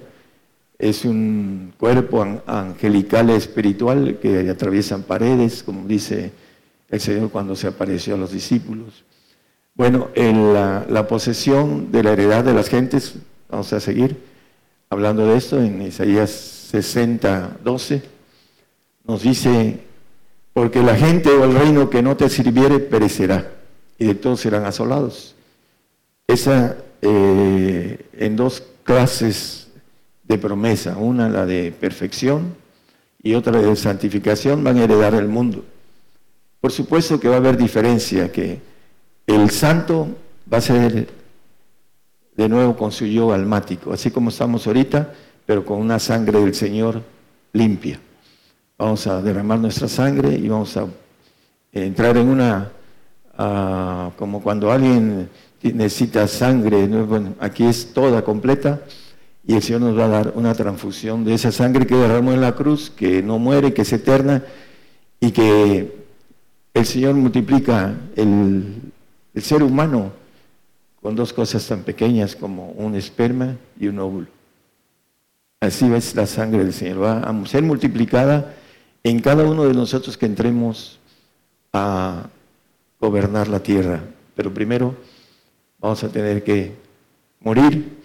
Es un cuerpo angelical espiritual que atraviesan paredes, como dice el Señor cuando se apareció a los discípulos. Bueno, en la, la posesión de la heredad de las gentes, vamos a seguir hablando de esto en Isaías 60, 12, nos dice porque la gente o el reino que no te sirviere perecerá y de todos serán asolados. Esa eh, en dos clases de promesa, una la de perfección y otra de santificación, van a heredar el mundo. Por supuesto que va a haber diferencia, que el santo va a ser de nuevo con su yo almático, así como estamos ahorita, pero con una sangre del Señor limpia. Vamos a derramar nuestra sangre y vamos a entrar en una, como cuando alguien necesita sangre, aquí es toda completa, y el Señor nos va a dar una transfusión de esa sangre que derramó en la cruz, que no muere, que es eterna, y que el Señor multiplica el, el ser humano con dos cosas tan pequeñas como un esperma y un óvulo. Así es la sangre del Señor, va a ser multiplicada en cada uno de nosotros que entremos a gobernar la tierra. Pero primero vamos a tener que morir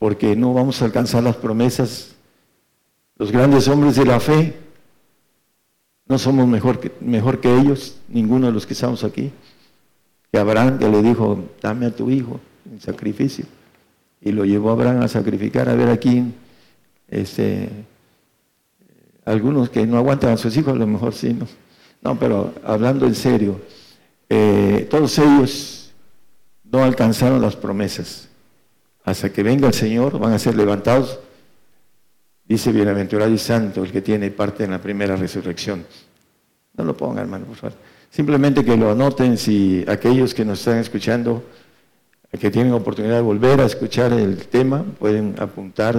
porque no vamos a alcanzar las promesas. Los grandes hombres de la fe no somos mejor que, mejor que ellos, ninguno de los que estamos aquí. Que Abraham que le dijo, dame a tu hijo en sacrificio. Y lo llevó a Abraham a sacrificar. A ver aquí, este, algunos que no aguantan a sus hijos, a lo mejor sí, ¿no? No, pero hablando en serio, eh, todos ellos no alcanzaron las promesas. Hasta que venga el Señor van a ser levantados. Dice bienaventurado y santo el que tiene parte en la primera resurrección. No lo pongan, hermano, por favor. Simplemente que lo anoten si aquellos que nos están escuchando, que tienen oportunidad de volver a escuchar el tema, pueden apuntar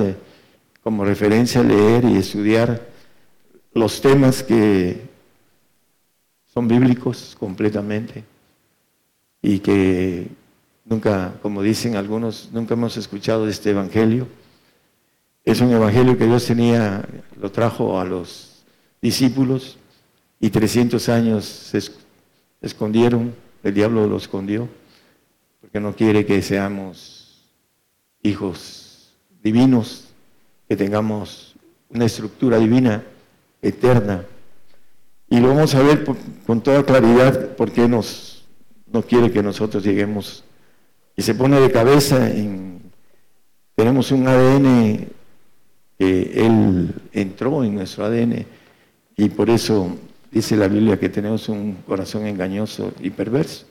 como referencia, leer y estudiar los temas que son bíblicos completamente y que nunca, como dicen algunos, nunca hemos escuchado este evangelio. Es un evangelio que Dios tenía, lo trajo a los discípulos y 300 años se escondieron, el diablo lo escondió, porque no quiere que seamos hijos divinos, que tengamos una estructura divina eterna. Y lo vamos a ver con toda claridad porque nos, no quiere que nosotros lleguemos. Y se pone de cabeza en, tenemos un ADN que Él entró en nuestro ADN y por eso dice la Biblia que tenemos un corazón engañoso y perverso.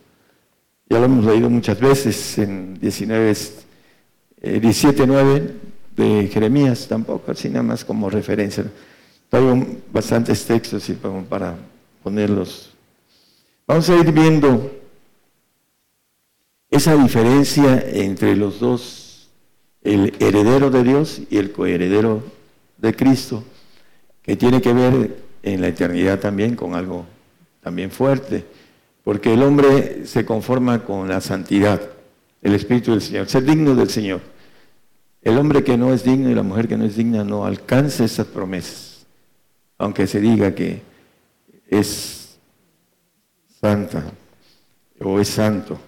Ya lo hemos leído muchas veces en 19, 17, 9 de Jeremías, tampoco, así nada más como referencia. Traigo bastantes textos para ponerlos. Vamos a ir viendo esa diferencia entre los dos, el heredero de Dios y el coheredero de Cristo, que tiene que ver en la eternidad también con algo también fuerte, porque el hombre se conforma con la santidad, el Espíritu del Señor, ser digno del Señor. el hombre que no es digno y la mujer que no es digna no alcance esas promesas, aunque se diga que es santa o es santo.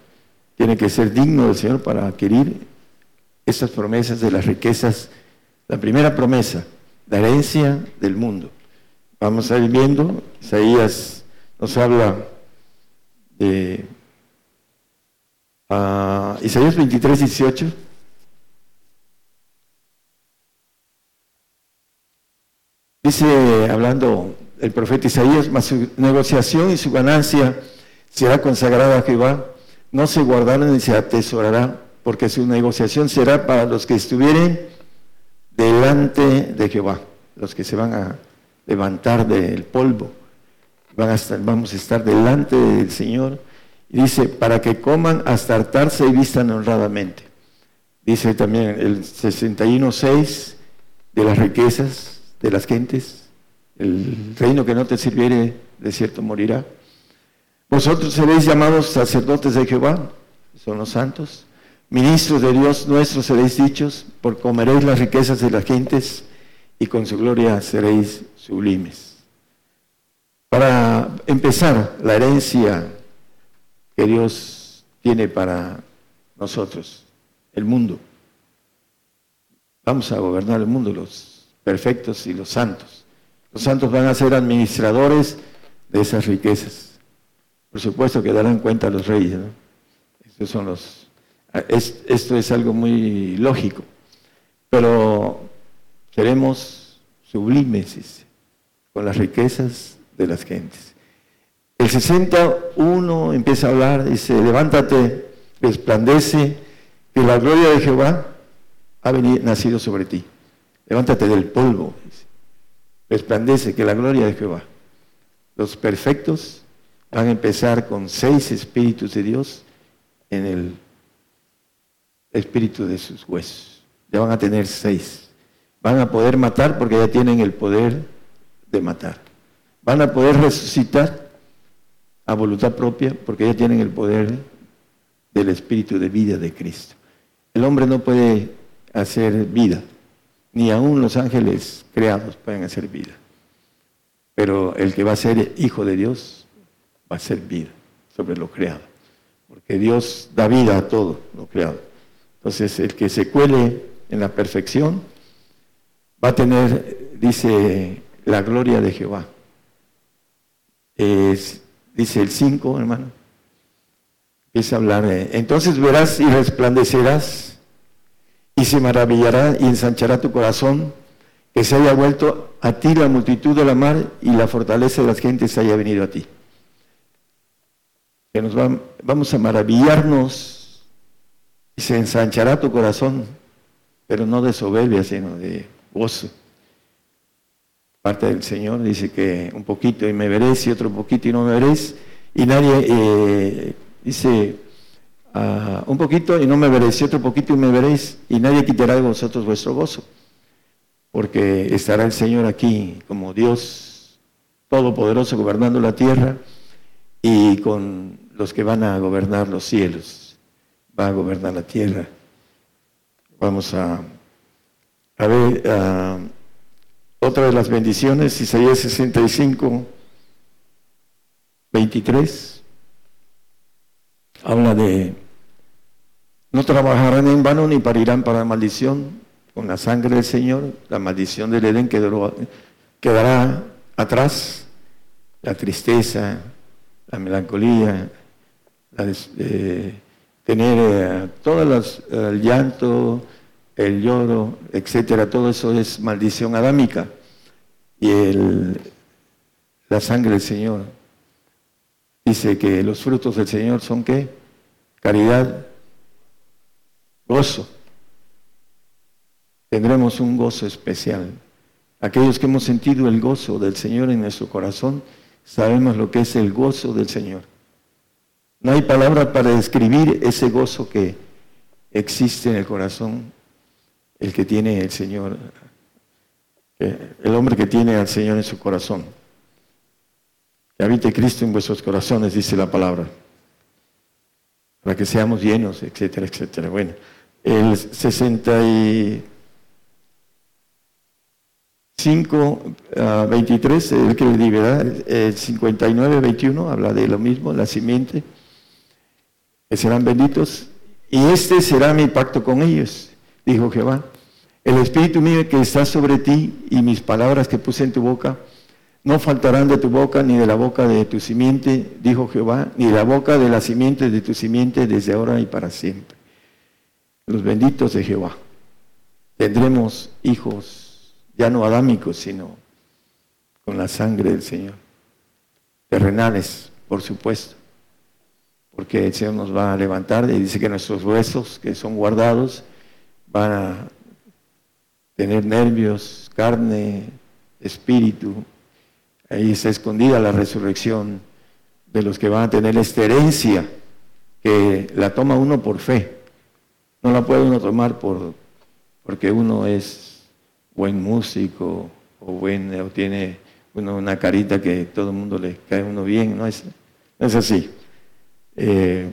Tiene que ser digno del Señor para adquirir esas promesas de las riquezas. La primera promesa, la herencia del mundo. Vamos a ir viendo, Isaías nos habla de uh, Isaías 23, 18. Dice, hablando el profeta Isaías, mas su negociación y su ganancia será consagrada a Jehová, no se guardará ni se atesorará, porque su negociación será para los que estuvieren delante de Jehová, los que se van a levantar del polvo, van a vamos a estar delante del Señor. Dice, para que coman hasta hartarse y vistan honradamente. Dice también el 61.6 de las riquezas de las gentes, el reino que no te sirviere, de cierto morirá. Vosotros seréis llamados sacerdotes de Jehová, son los santos, ministros de Dios nuestro seréis dichos, por comeréis las riquezas de las gentes y con su gloria seréis sublimes. Para empezar, la herencia que Dios tiene para nosotros, el mundo. Vamos a gobernar el mundo, los perfectos y los santos. Los santos van a ser administradores de esas riquezas. Por supuesto que darán cuenta a los reyes. Estos son los, esto es algo muy lógico. Pero seremos sublimes con las riquezas de las gentes. El 61 empieza a hablar, dice, levántate, resplandece, que la gloria de Jehová ha venido, nacido sobre ti. Levántate del polvo, resplandece que la gloria de Jehová. Los perfectos van a empezar con seis espíritus de Dios en el espíritu de sus huesos. Ya van a tener seis. Van a poder matar porque ya tienen el poder de matar. Van a poder resucitar a voluntad propia porque ya tienen el poder del espíritu de vida de Cristo. El hombre no puede hacer vida ni aún los ángeles creados pueden hacer vida. Pero el que va a ser hijo de Dios va a ser vida sobre lo creado. Porque Dios da vida a todo lo creado. Entonces, el que se cuele en la perfección va a tener, dice, la gloria de Jehová. dice el 5, hermano. Empieza a hablar. entonces verás y resplandecerás y se maravillará y ensanchará tu corazón, que se haya vuelto a ti la multitud de la mar y la fortaleza de las gentes haya venido a ti. Que nos vamos a maravillarnos y se ensanchará tu corazón, pero no de soberbia, sino de gozo. Parte del Señor dice que un poquito y me veréis y otro poquito y no me veréis. Y nadie eh, dice, Ah, un poquito y no me veréis, y otro poquito y me veréis, y nadie quitará de vosotros vuestro gozo, porque estará el Señor aquí como Dios todopoderoso gobernando la tierra y con los que van a gobernar los cielos, va a gobernar la tierra. Vamos a, a ver otra de las bendiciones, Isaías 65, 23 habla de no trabajarán en vano ni parirán para maldición. Con la sangre del Señor, la maldición del Edén quedará atrás. La tristeza, la melancolía, tener eh, todas las, el llanto, el lloro, etcétera, todo eso es maldición adámica. Y el, la sangre del Señor dice que los frutos del Señor son qué? Caridad, gozo. Tendremos un gozo especial. Aquellos que hemos sentido el gozo del Señor en nuestro corazón, sabemos lo que es el gozo del Señor. No hay palabra para describir ese gozo que existe en el corazón, el que tiene el Señor, el hombre que tiene al Señor en su corazón. Que habite Cristo en vuestros corazones, dice la palabra, que seamos llenos, etcétera, etcétera. Bueno, El 65, 23, el que liberará, el 59, 21, habla de lo mismo, la simiente, que serán benditos, y este será mi pacto con ellos, dijo Jehová. El Espíritu mío que está sobre ti y mis palabras que puse en tu boca, no faltarán de tu boca ni de la boca de tu simiente, dijo Jehová, ni de la boca de la simiente de tu simiente desde ahora y para siempre. Los benditos de Jehová. Tendremos hijos ya no adámicos, sino con la sangre del Señor. Terrenales, por supuesto. Porque el Señor nos va a levantar y dice que nuestros huesos que son guardados van a tener nervios, carne, espíritu, Ahí está escondida la resurrección de los que van a tener esta herencia, que la toma uno por fe. No la puede uno tomar por, porque uno es buen músico o, buen, o tiene una carita que todo el mundo le cae uno bien. No es, es así. Eh,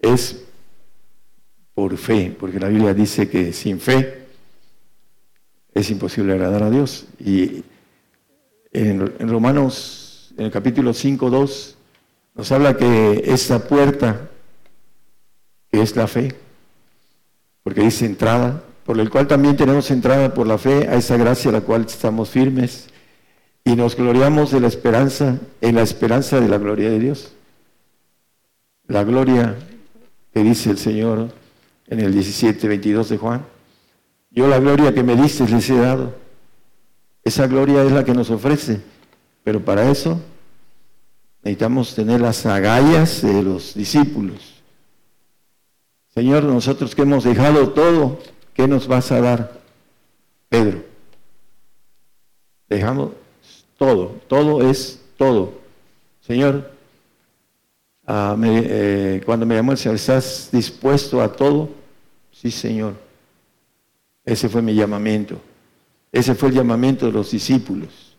es por fe, porque la Biblia dice que sin fe es imposible agradar a Dios. Y en, Romanos, en el capítulo 5, 2, nos habla que esta puerta, es la fe, porque dice entrada, por el cual también tenemos entrada por la fe a esa gracia a la cual estamos firmes y nos gloriamos de la esperanza, en la esperanza de la gloria de Dios. La gloria que dice el Señor en el 17, 22 de Juan. Yo la gloria que me diste les he dado esa gloria es la que nos ofrece, pero para eso necesitamos tener las agallas de los discípulos. Señor, nosotros que hemos dejado todo, ¿qué nos vas a dar? Pedro. Dejamos todo, todo es todo. Señor, ah, eh, cuando me llamó el Señor, ¿estás dispuesto a todo? Sí, Señor. Ese fue mi llamamiento. Ese fue el llamamiento de los discípulos,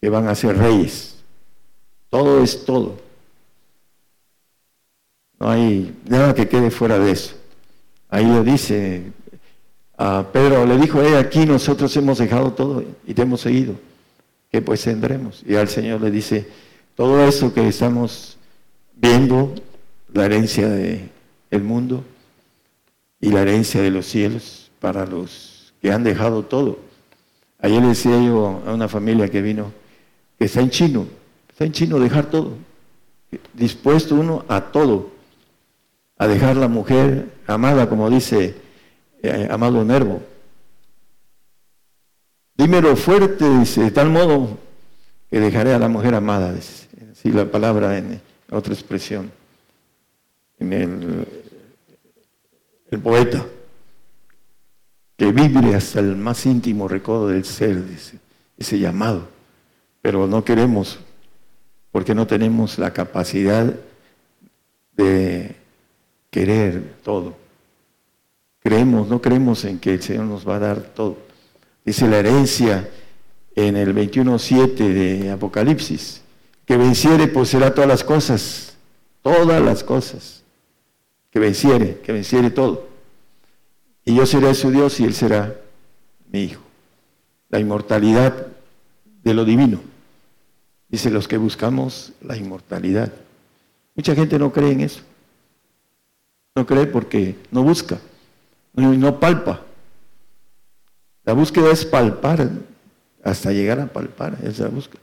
que van a ser reyes. Todo es todo. No hay nada que quede fuera de eso. Ahí lo dice a Pedro, le dijo, eh, aquí nosotros hemos dejado todo y te hemos seguido. ¿Qué pues tendremos? Y al Señor le dice, todo eso que estamos viendo, la herencia del mundo y la herencia de los cielos para los que han dejado todo. Ayer le decía yo a una familia que vino, que está en chino, está en chino dejar todo, dispuesto uno a todo, a dejar la mujer amada, como dice eh, Amado Nervo. Dímelo fuerte, dice, de tal modo que dejaré a la mujer amada, dice, así la palabra en otra expresión, en el, el poeta que vibre hasta el más íntimo recodo del ser, ese llamado. Pero no queremos, porque no tenemos la capacidad de querer todo. Creemos, no creemos en que el Señor nos va a dar todo. Dice la herencia en el 21.7 de Apocalipsis, que venciere poseerá todas las cosas, todas las cosas, que venciere, que venciere todo. Y yo seré su Dios y Él será mi hijo. La inmortalidad de lo divino. Dice los que buscamos la inmortalidad. Mucha gente no cree en eso. No cree porque no busca, no, palpa. La búsqueda es palpar, hasta llegar a palpar, esa búsqueda.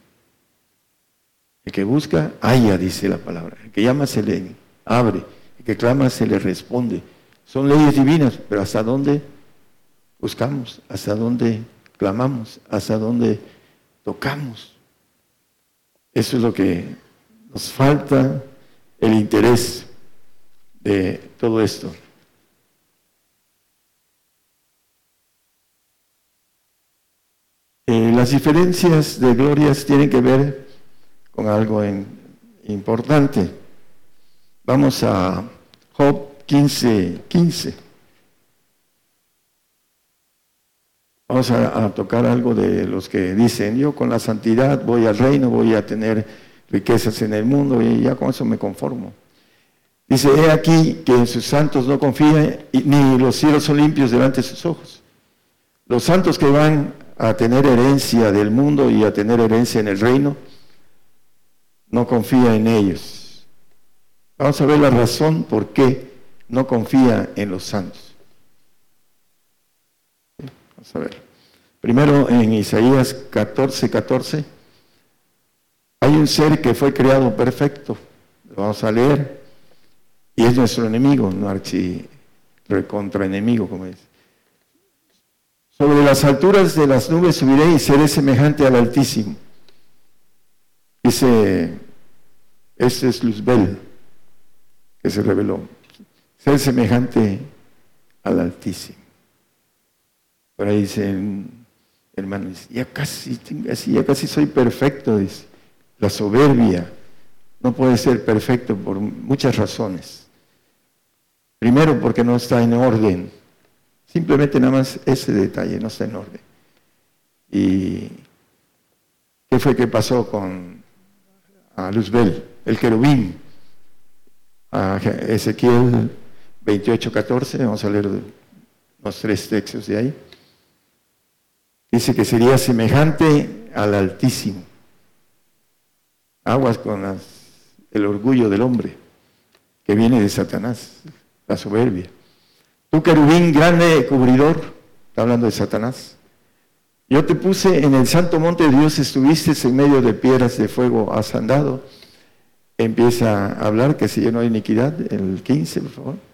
El que busca, haya, dice la palabra. El que llama se le abre. El que clama se le responde. Son leyes divinas, pero ¿hasta dónde buscamos? ¿Hasta dónde clamamos? ¿Hasta dónde tocamos? Eso es lo que nos falta el interés de todo esto. Eh, las diferencias de glorias tienen que ver con algo importante. Vamos a Job 15, 15. Vamos a, tocar algo de los que dicen, yo con la santidad voy al reino, voy a tener riquezas en el mundo y ya con eso me conformo. Dice, he aquí que en sus santos no confía, ni los cielos son limpios delante de sus ojos. Los santos que van a tener herencia del mundo y a tener herencia en el reino, no confía en ellos. Vamos a ver la razón por qué no confía en los santos. Vamos a ver. Primero en Isaías 14, 14, hay un ser que fue creado perfecto. Lo vamos a leer. Y es nuestro enemigo, no archi recontra enemigo, como dice. Sobre las alturas de las nubes subiré y seré semejante al Altísimo. Dice, este es Luzbel, que se reveló. Ser semejante al Altísimo. Por ahí dicen, hermano, ya casi, ya casi soy perfecto, dice. La soberbia no puede ser perfecto por muchas razones. Primero porque no está en orden. Simplemente nada más ese detalle no está en orden. ¿Y qué fue que pasó con a Luzbel, el querubín? A Ezequiel 28, 14, vamos a leer los tres textos de ahí. Dice que sería semejante al Altísimo. Aguas con el orgullo del hombre que viene de Satanás, la soberbia. Tú querubín grande cubridor, está hablando de Satanás. Yo te puse en el santo monte de Dios, estuviste en medio de piedras de fuego has andado. Empieza a hablar que si yo no hay iniquidad, el 15, por favor.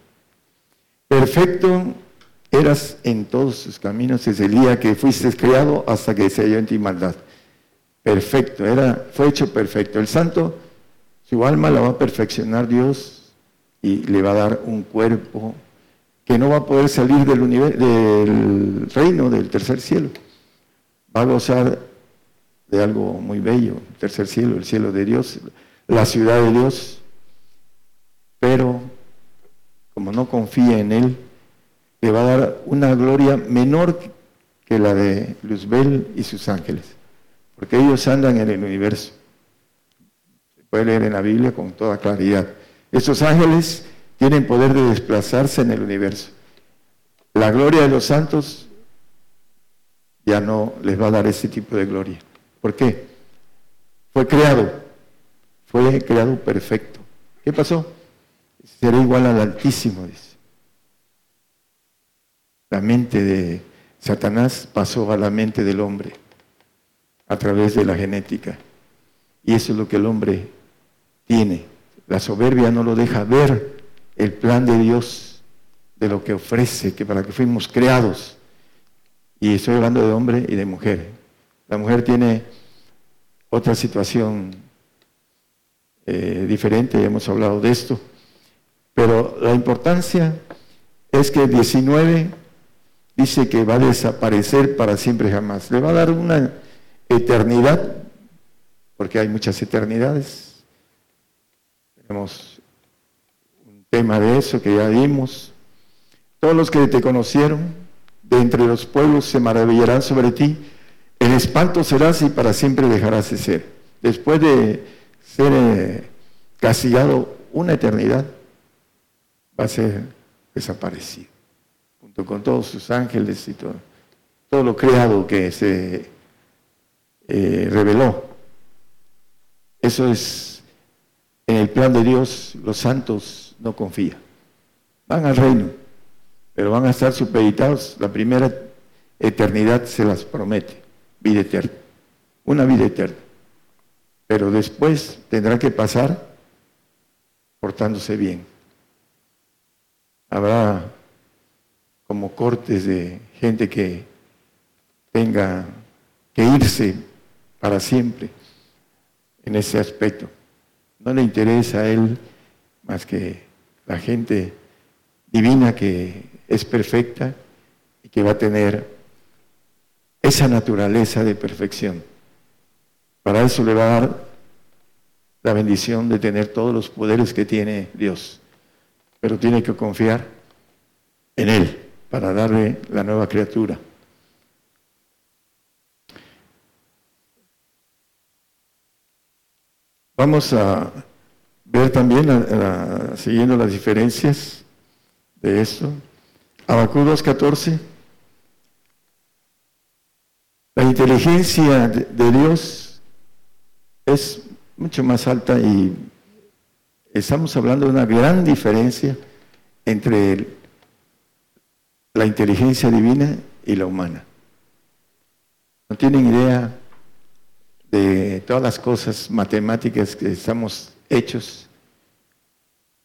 Perfecto eras en todos tus caminos desde el día que fuiste creado hasta que se halló en ti maldad. Perfecto, era, fue hecho perfecto. El santo, su alma la va a perfeccionar Dios y le va a dar un cuerpo que no va a poder salir del, del reino del tercer cielo. Va a gozar de algo muy bello, el tercer cielo, el cielo de Dios, la ciudad de Dios. Pero no confía en Él, le va a dar una gloria menor que la de Luzbel y sus ángeles, porque ellos andan en el universo. Se puede leer en la Biblia con toda claridad. Esos ángeles tienen poder de desplazarse en el universo. La gloria de los santos ya no les va a dar ese tipo de gloria. ¿Por qué? Fue creado, fue creado perfecto. ¿Qué pasó? Será igual al Altísimo, dice. La mente de Satanás pasó a la mente del hombre a través de la genética. Y eso es lo que el hombre tiene. La soberbia no lo deja ver el plan de Dios, de lo que ofrece, que para que fuimos creados. Y estoy hablando de hombre y de mujer. La mujer tiene otra situación eh, diferente, hemos hablado de esto. Pero la importancia es que 19 dice que va a desaparecer para siempre jamás. Le va a dar una eternidad, porque hay muchas eternidades. Tenemos un tema de eso que ya dimos. Todos los que te conocieron de entre los pueblos se maravillarán sobre ti. El espanto serás y para siempre dejarás de ser. Después de ser eh, castigado una eternidad, va a ser desaparecido con todos sus ángeles y todo, todo lo creado que se eh, reveló. Eso es, en el plan de Dios, los santos no confían. Van al reino, pero van a estar supeditados. La primera eternidad se las promete, vida eterna, una vida eterna. Pero después tendrá que pasar portándose bien. Habrá como cortes de gente que tenga que irse para siempre en ese aspecto. No le interesa a él más que la gente divina que es perfecta y que va a tener esa naturaleza de perfección. Para eso le va a dar la bendición de tener todos los poderes que tiene Dios, pero tiene que confiar en Él para darle la nueva criatura. Vamos a ver también, siguiendo las diferencias de esto. Abacú 2.14. La inteligencia de Dios es mucho más alta y estamos hablando de una gran diferencia entre la inteligencia divina y la humana. No tienen idea de todas las cosas matemáticas que estamos hechos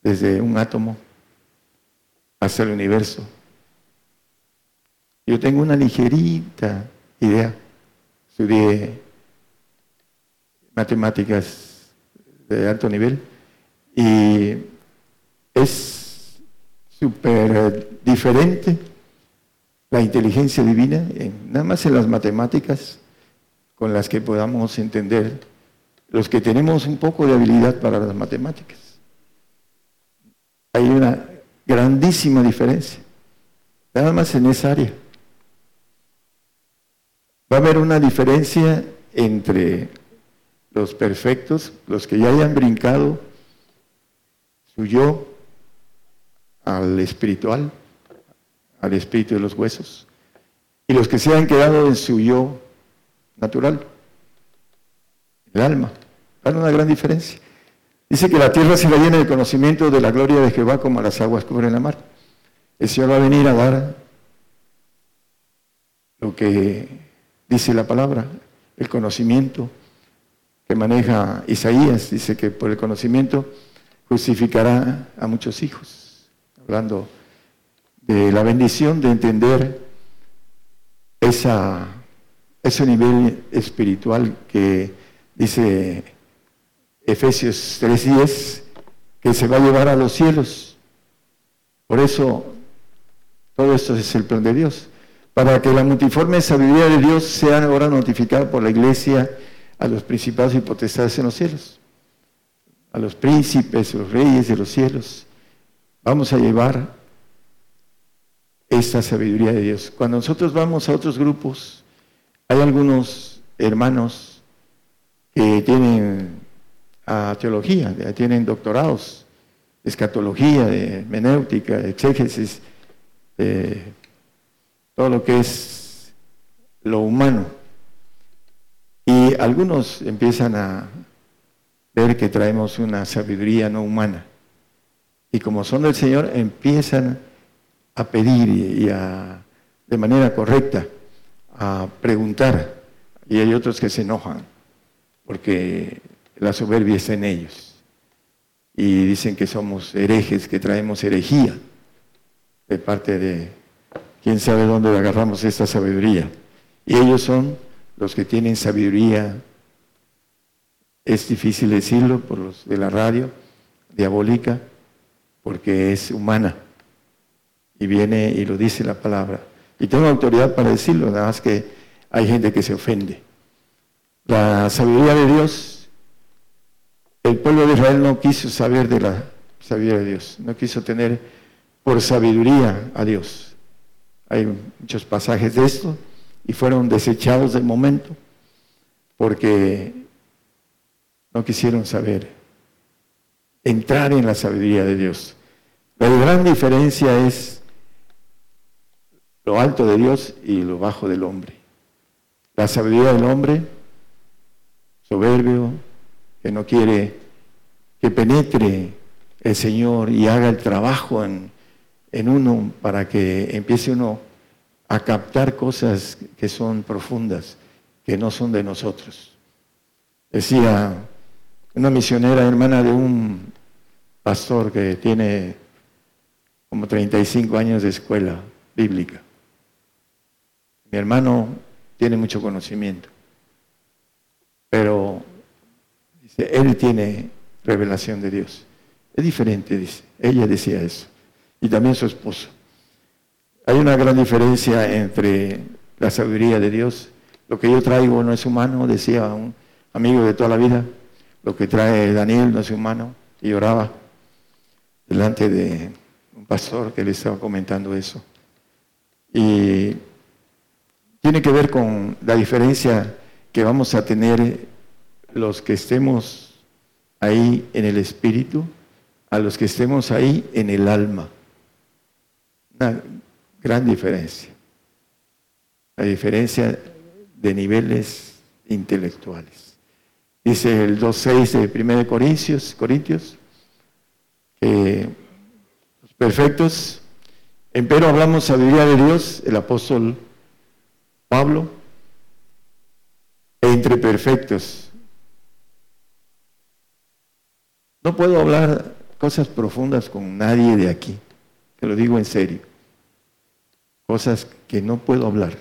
desde un átomo hasta el universo. Yo tengo una ligerita idea. Estudié matemáticas de alto nivel y es súper diferente la inteligencia divina, nada más en las matemáticas, con las que podamos entender los que tenemos un poco de habilidad para las matemáticas. Hay una grandísima diferencia, nada más en esa área. Va a haber una diferencia entre los perfectos, los que ya hayan brincado yo al espiritual, al espíritu de los huesos, y los que se han quedado en su yo natural, el alma. Hay una gran diferencia. Dice que la tierra será llena de conocimiento de la gloria de Jehová como las aguas cubren la mar. El Señor va a venir a dar lo que dice la palabra, el conocimiento que maneja Isaías. Dice que por el conocimiento justificará a muchos hijos. Hablando de la bendición de entender esa ese nivel espiritual que dice Efesios 3:10, que se va a llevar a los cielos. Por eso, todo esto es el plan de Dios. Para que la multiforme sabiduría de Dios sea ahora notificada por la iglesia a los principados y potestades en los cielos, a los príncipes, los reyes de los cielos. Vamos a llevar esta sabiduría de Dios. Cuando nosotros vamos a otros grupos, hay algunos hermanos que tienen a teología, tienen doctorados de escatología, de menéutica, de exégesis, de todo lo que es lo humano. Y algunos empiezan a ver que traemos una sabiduría no humana. Y como son del Señor, empiezan a pedir y, a, de manera correcta a preguntar y hay otros que se enojan porque la soberbia está en ellos y dicen que somos herejes, que traemos herejía de parte de quién sabe dónde agarramos esta sabiduría. Y ellos son los que tienen sabiduría, es difícil decirlo por los de la radio, diabólica, porque es humana. Y viene y lo dice la palabra. Y tengo autoridad para decirlo, nada más que hay gente que se ofende. La sabiduría de Dios, el pueblo de Israel no quiso saber de la sabiduría de Dios, no quiso tener por sabiduría a Dios. Hay muchos pasajes de esto y fueron desechados del momento porque no quisieron saber, entrar en la sabiduría de Dios. La gran diferencia es lo alto de Dios y lo bajo del hombre. La sabiduría del hombre, soberbio, que no quiere que penetre el Señor y haga el trabajo en, en uno para que empiece uno a captar cosas que son profundas, que no son de nosotros. Decía una misionera hermana de un pastor que tiene como 35 años de escuela bíblica. Mi hermano tiene mucho conocimiento, pero dice, él tiene revelación de Dios. Es diferente, dice. Ella decía eso. Y también su esposo. Hay una gran diferencia entre la sabiduría de Dios. Lo que yo traigo no es humano, decía un amigo de toda la vida. Lo que trae Daniel no es humano. Y oraba delante de un pastor que le estaba comentando eso. Y tiene que ver con la diferencia que vamos a tener los que estemos ahí en el espíritu, a los que estemos ahí en el alma. Una gran diferencia. La diferencia de niveles intelectuales. Dice el 2.6 de 1 Corintios, Corintios que los perfectos, empero hablamos sabiduría de Dios, el apóstol Pablo, entre perfectos. No puedo hablar cosas profundas con nadie de aquí, te lo digo en serio. Cosas que no puedo hablar.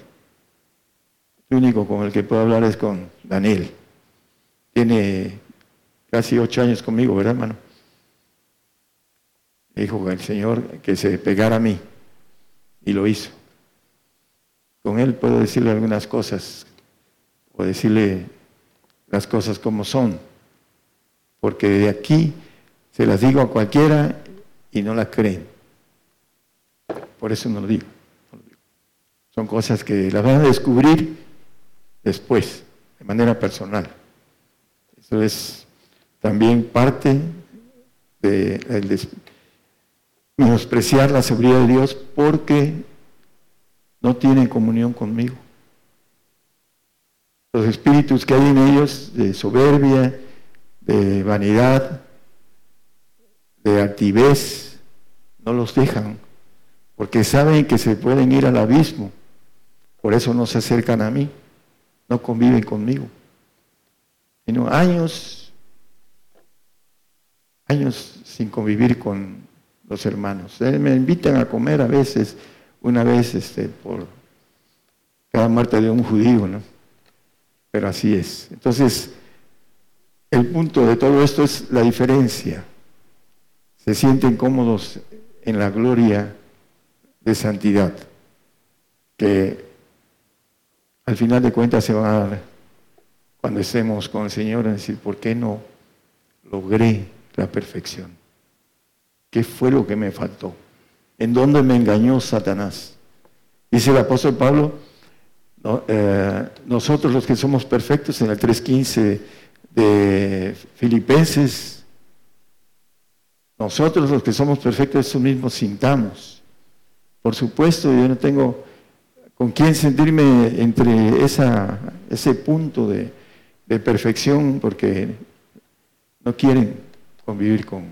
El único con el que puedo hablar es con Daniel. Tiene casi ocho años conmigo, ¿verdad, hermano? dijo el Señor que se pegara a mí y lo hizo. Con él puedo decirle algunas cosas o decirle las cosas como son, porque de aquí se las digo a cualquiera y no la creen. Por eso no lo digo. Son cosas que las van a descubrir después, de manera personal. Es también parte de, menospreciar la seguridad de Dios porque no tienen comunión conmigo. Los espíritus que hay en ellos de soberbia, de vanidad, de altivez, no los dejan, porque saben que se pueden ir al abismo. Por eso no se acercan a mí, no conviven conmigo. Sino años, años sin convivir con los hermanos. Eh, me invitan a comer a veces, una vez este, por cada muerte de un judío, ¿no? Pero así es. Entonces, el punto de todo esto es la diferencia. Se sienten cómodos en la gloria de santidad, que al final de cuentas se van a dar cuando estemos con el Señor, a decir, ¿por qué no logré la perfección? ¿Qué fue lo que me faltó? ¿En dónde me engañó Satanás? Dice el apóstol Pablo, eh, nosotros los que somos perfectos, en el 3.15 de Filipenses, nosotros los que somos perfectos, eso mismo sintamos. Por supuesto, yo no tengo con quién sentirme entre esa, ese punto de, de perfección, porque no quieren convivir con,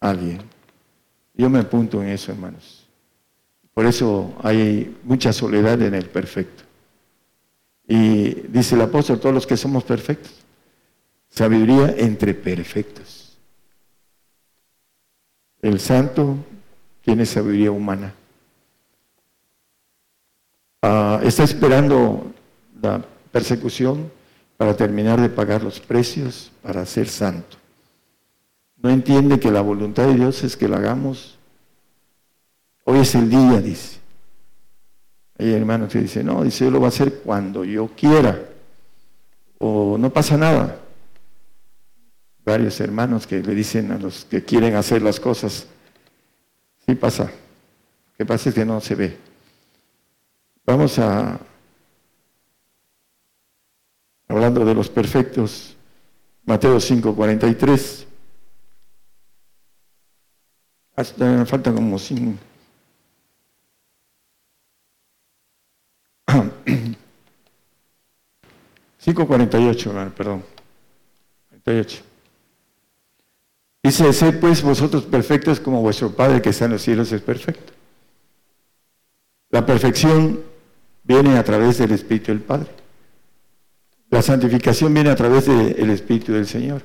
alguien. Yo me apunto en eso, hermanos. Por eso hay mucha soledad en el perfecto. Y dice el apóstol, todos los que somos perfectos, sabiduría entre perfectos. El santo tiene sabiduría humana. Ah, está esperando la persecución para terminar de pagar los precios para ser santo. No entiende que la voluntad de Dios es que la hagamos. Hoy es el día, dice. Hay hermanos que dicen, no, dice, yo lo voy a hacer cuando yo quiera. O no pasa nada. Varios hermanos que le dicen a los que quieren hacer las cosas, sí pasa. Lo que pasa es que no se ve. Vamos a, hablando de los perfectos, Mateo 5, 43. Hasta me falta como cinco. ocho, perdón. 48. Dice, sed pues vosotros perfectos como vuestro Padre que está en los cielos es perfecto. La perfección viene a través del Espíritu del Padre. La santificación viene a través del Espíritu del Señor.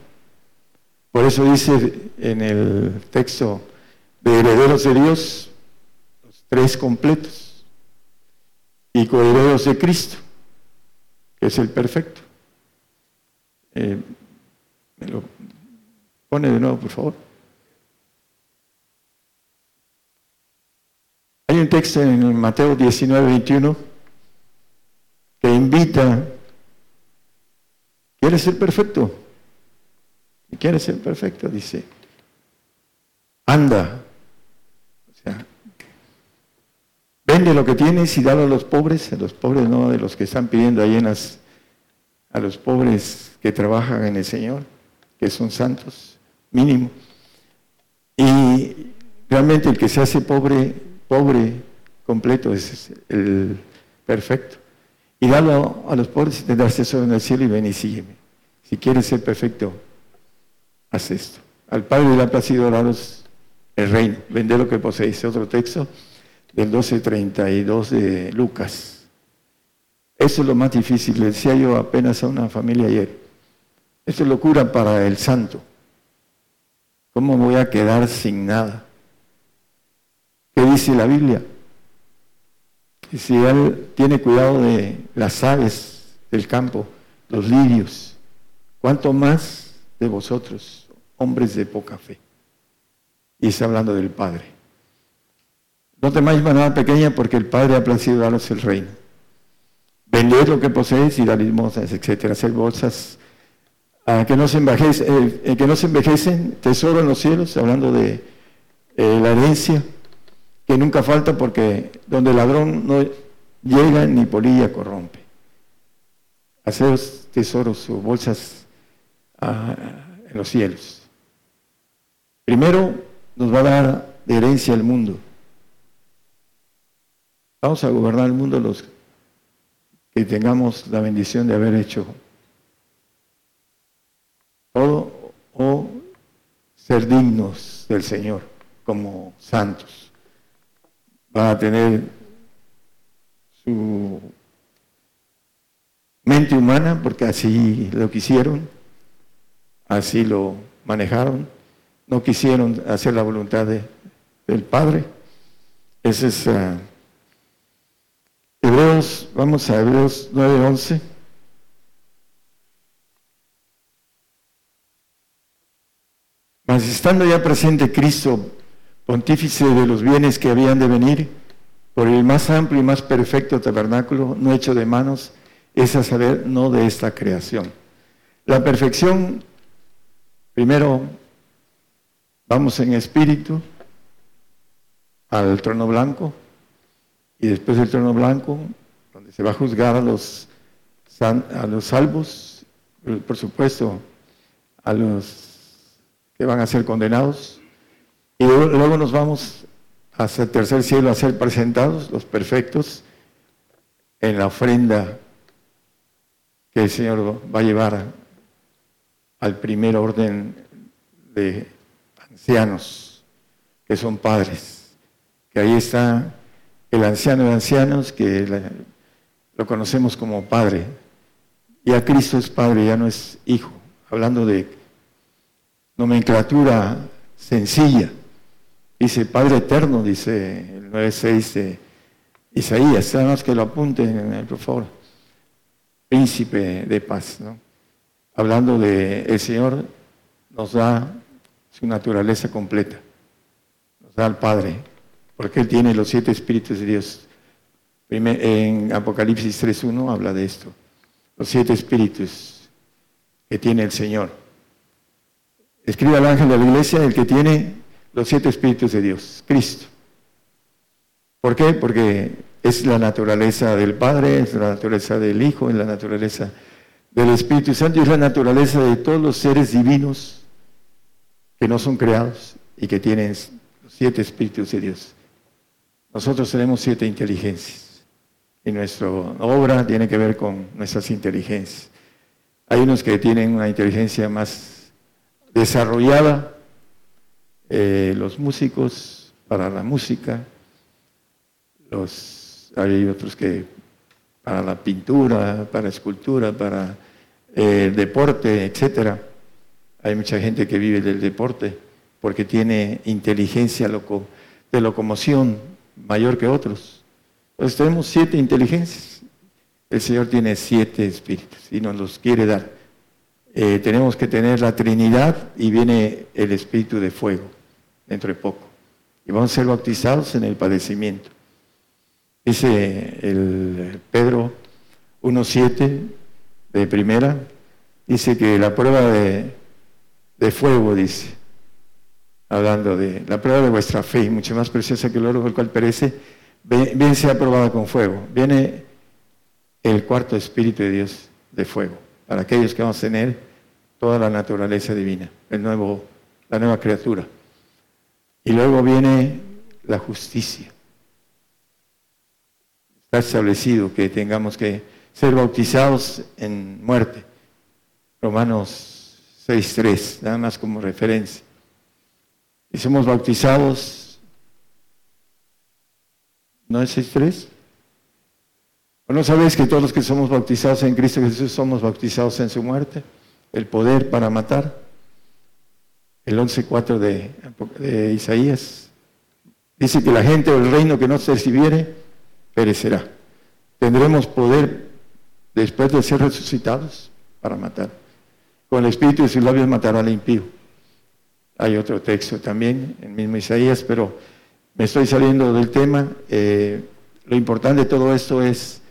Por eso dice en el texto de herederos de Dios, los tres completos, y coherederos de Cristo, que es el perfecto. Eh, me lo pone de nuevo, por favor. Hay un texto en Mateo 19, 21 que invita, ¿quieres ser perfecto? ¿Quieres ser perfecto? Dice, anda Vende lo que tienes y dalo a los pobres, a los pobres no de los que están pidiendo ahí a los pobres que trabajan en el Señor. que son santos, mínimo. Y realmente el que se hace pobre, pobre completo es el perfecto. Y dalo a los pobres y tendrás tesoro en el cielo y ven y sígueme. Si quieres ser perfecto, haz esto. Al Padre le ha placido daros el reino. Vende lo que poseéis. Otro texto del 12.32 de Lucas. Eso es lo más difícil. Le decía yo apenas a una familia ayer. Esto es locura para el santo. ¿Cómo voy a quedar sin nada? ¿Qué dice la Biblia? Si Él tiene cuidado de las aves del campo, los lirios, ¿cuánto más de vosotros, hombres de poca fe? Y está hablando del Padre. No temáis manada pequeña porque el Padre ha placido daros el reino. Vended lo que poseéis y dar limosnas, etcétera. Hacer bolsas que, no se envejecen, eh, que no se envejecen, tesoro en los cielos, hablando de eh, la herencia que nunca falta porque donde el ladrón no llega ni polilla corrompe. Hacer tesoros o bolsas en los cielos. Primero nos va a dar de herencia el mundo. Vamos a gobernar el mundo los que tengamos la bendición de haber hecho todo o ser dignos del Señor como santos va a tener su mente humana, porque así lo quisieron, así lo manejaron, no quisieron hacer la voluntad del Padre. Ese es uh, Hebreos, vamos a Hebreos 9:11. Mas estando ya presente Cristo, pontífice de los bienes que habían de venir, por el más amplio y más perfecto tabernáculo, no hecho de manos, es a saber, no de esta creación. La perfección, primero, vamos en espíritu al trono blanco, y después del trono blanco, donde se va a juzgar a los, a los salvos, por supuesto, a los que van a ser condenados, y luego nos vamos hacia el tercer cielo a ser presentados, los perfectos, en la ofrenda que el Señor va a llevar al primer orden de ancianos, que son padres. Que ahí está el anciano de ancianos, que lo conocemos como padre. Ya Cristo es padre, ya no es hijo. Hablando de nomenclatura sencilla. Dice Padre Eterno, dice el 9.6 de Isaías, nada más que lo apunten, por favor. Príncipe de paz, ¿no? Hablando de el Señor, nos da su naturaleza completa, nos da al Padre, porque Él tiene los siete espíritus de Dios. En Apocalipsis 3.1 habla de esto, los siete espíritus que tiene el Señor. Escribe al ángel de la iglesia, el que tiene los siete espíritus de Dios, Cristo. ¿Por qué? Porque es la naturaleza del Padre, es la naturaleza del Hijo, es la naturaleza del Espíritu Santo y es la naturaleza de todos los seres divinos que no son creados y que tienen siete espíritus de Dios. Nosotros tenemos siete inteligencias y nuestra obra tiene que ver con nuestras inteligencias. Hay unos que tienen una inteligencia más desarrollada eh, los músicos para la música, los, hay otros que para la pintura, para escultura, para eh, el deporte, etcétera. Hay mucha gente que vive del deporte porque tiene inteligencia de locomoción mayor que otros. Entonces tenemos siete inteligencias. El Señor tiene siete espíritus y nos los quiere dar. Eh, tenemos que tener la Trinidad y viene el espíritu de fuego dentro de poco. Y vamos a ser bautizados en el padecimiento. Dice el Pedro 1.7 de primera, dice que la prueba de, de, fuego, dice, hablando de la prueba de vuestra fe, mucho más preciosa que el oro, el cual perece, bien sea probada con fuego. Viene el cuarto Espíritu de Dios de fuego, para aquellos que vamos a tener toda la naturaleza divina, el nuevo, la nueva criatura. Y luego viene la justicia. Está establecido que tengamos que ser bautizados en muerte. Romanos 6.3, nada más como referencia. Y somos bautizados, ¿no es 6.3? ¿O no sabéis que todos los que somos bautizados en Cristo Jesús somos bautizados en su muerte? El poder para matar. El 11.4 de, de Isaías. Dice que la gente del reino que no se recibiere perecerá. Tendremos poder después de ser resucitados para matar. Con el espíritu de sus labios matará al impío. Hay otro texto también, el mismo Isaías, pero me estoy saliendo del tema. Eh, lo importante de todo esto es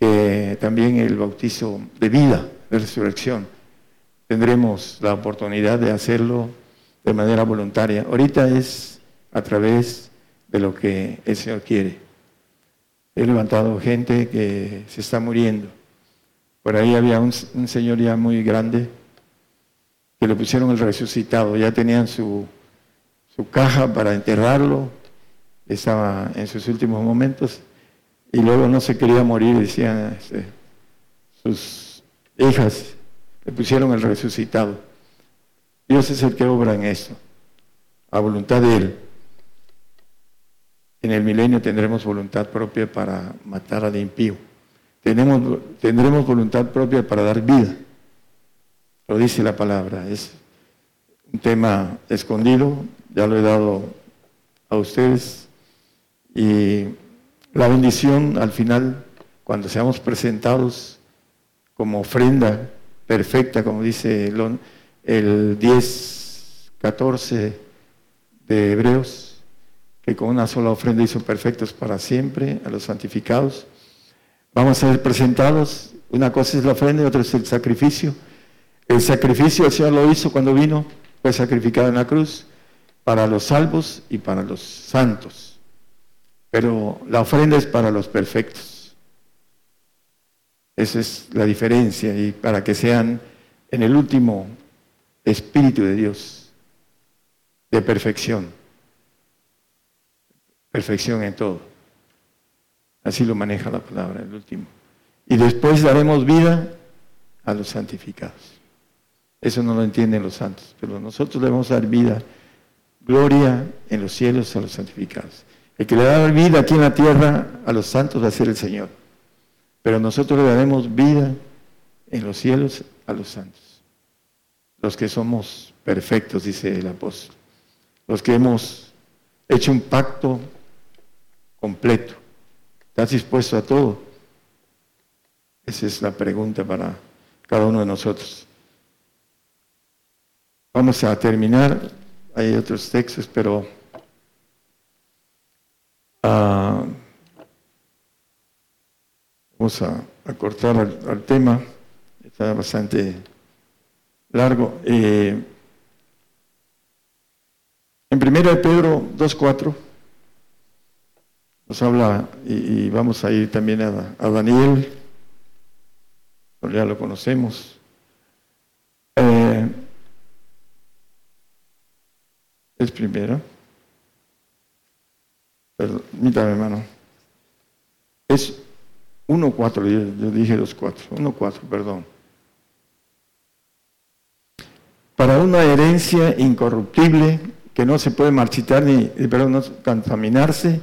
que también el bautizo de vida, de resurrección, tendremos la oportunidad de hacerlo de manera voluntaria. Ahorita es a través de lo que el Señor quiere. He levantado gente que se está muriendo. Por ahí había un, señor ya muy grande que le pusieron el resucitado. Ya tenían su, su caja para enterrarlo. Estaba en sus últimos momentos. Y luego no se quería morir, decían este, sus hijas, le pusieron el resucitado. Dios es el que obra en esto, a voluntad de Él. En el milenio tendremos voluntad propia para matar al impío. Tenemos, tendremos voluntad propia para dar vida. Lo dice la palabra. Es un tema escondido, ya lo he dado a ustedes. Y la bendición al final, cuando seamos presentados como ofrenda perfecta, como dice el, el 10, 14 de Hebreos, que con una sola ofrenda hizo perfectos para siempre a los santificados. Vamos a ser presentados, una cosa es la ofrenda y otra es el sacrificio. El sacrificio el Señor lo hizo cuando vino, fue sacrificado en la cruz para los salvos y para los santos. Pero la ofrenda es para los perfectos. Esa es la diferencia y para que sean en el último Espíritu de Dios de perfección perfección en todo. Así lo maneja la palabra, el último. Y después daremos vida a los santificados. Eso no lo entienden los santos, pero nosotros debemos dar vida, gloria en los cielos a los santificados. El que le da vida aquí en la tierra a los santos va a ser el Señor. Pero nosotros le daremos vida en los cielos a los santos. Los que somos perfectos, dice el apóstol. Los que hemos hecho un pacto completo. ¿Estás dispuesto a todo? Esa es la pregunta para cada uno de nosotros. Vamos a terminar. Hay otros textos, pero ah, vamos a, cortar al, tema. Está bastante largo. Eh, en 1 Pedro 2.4 nos habla, y, vamos a ir también a, Daniel, ya lo conocemos. Eh, es primero. Permítame, hermano. Es 1.4, yo, dije 2.4, 1.4, perdón. Para una herencia incorruptible que no se puede marchitar ni, perdón, no contaminarse,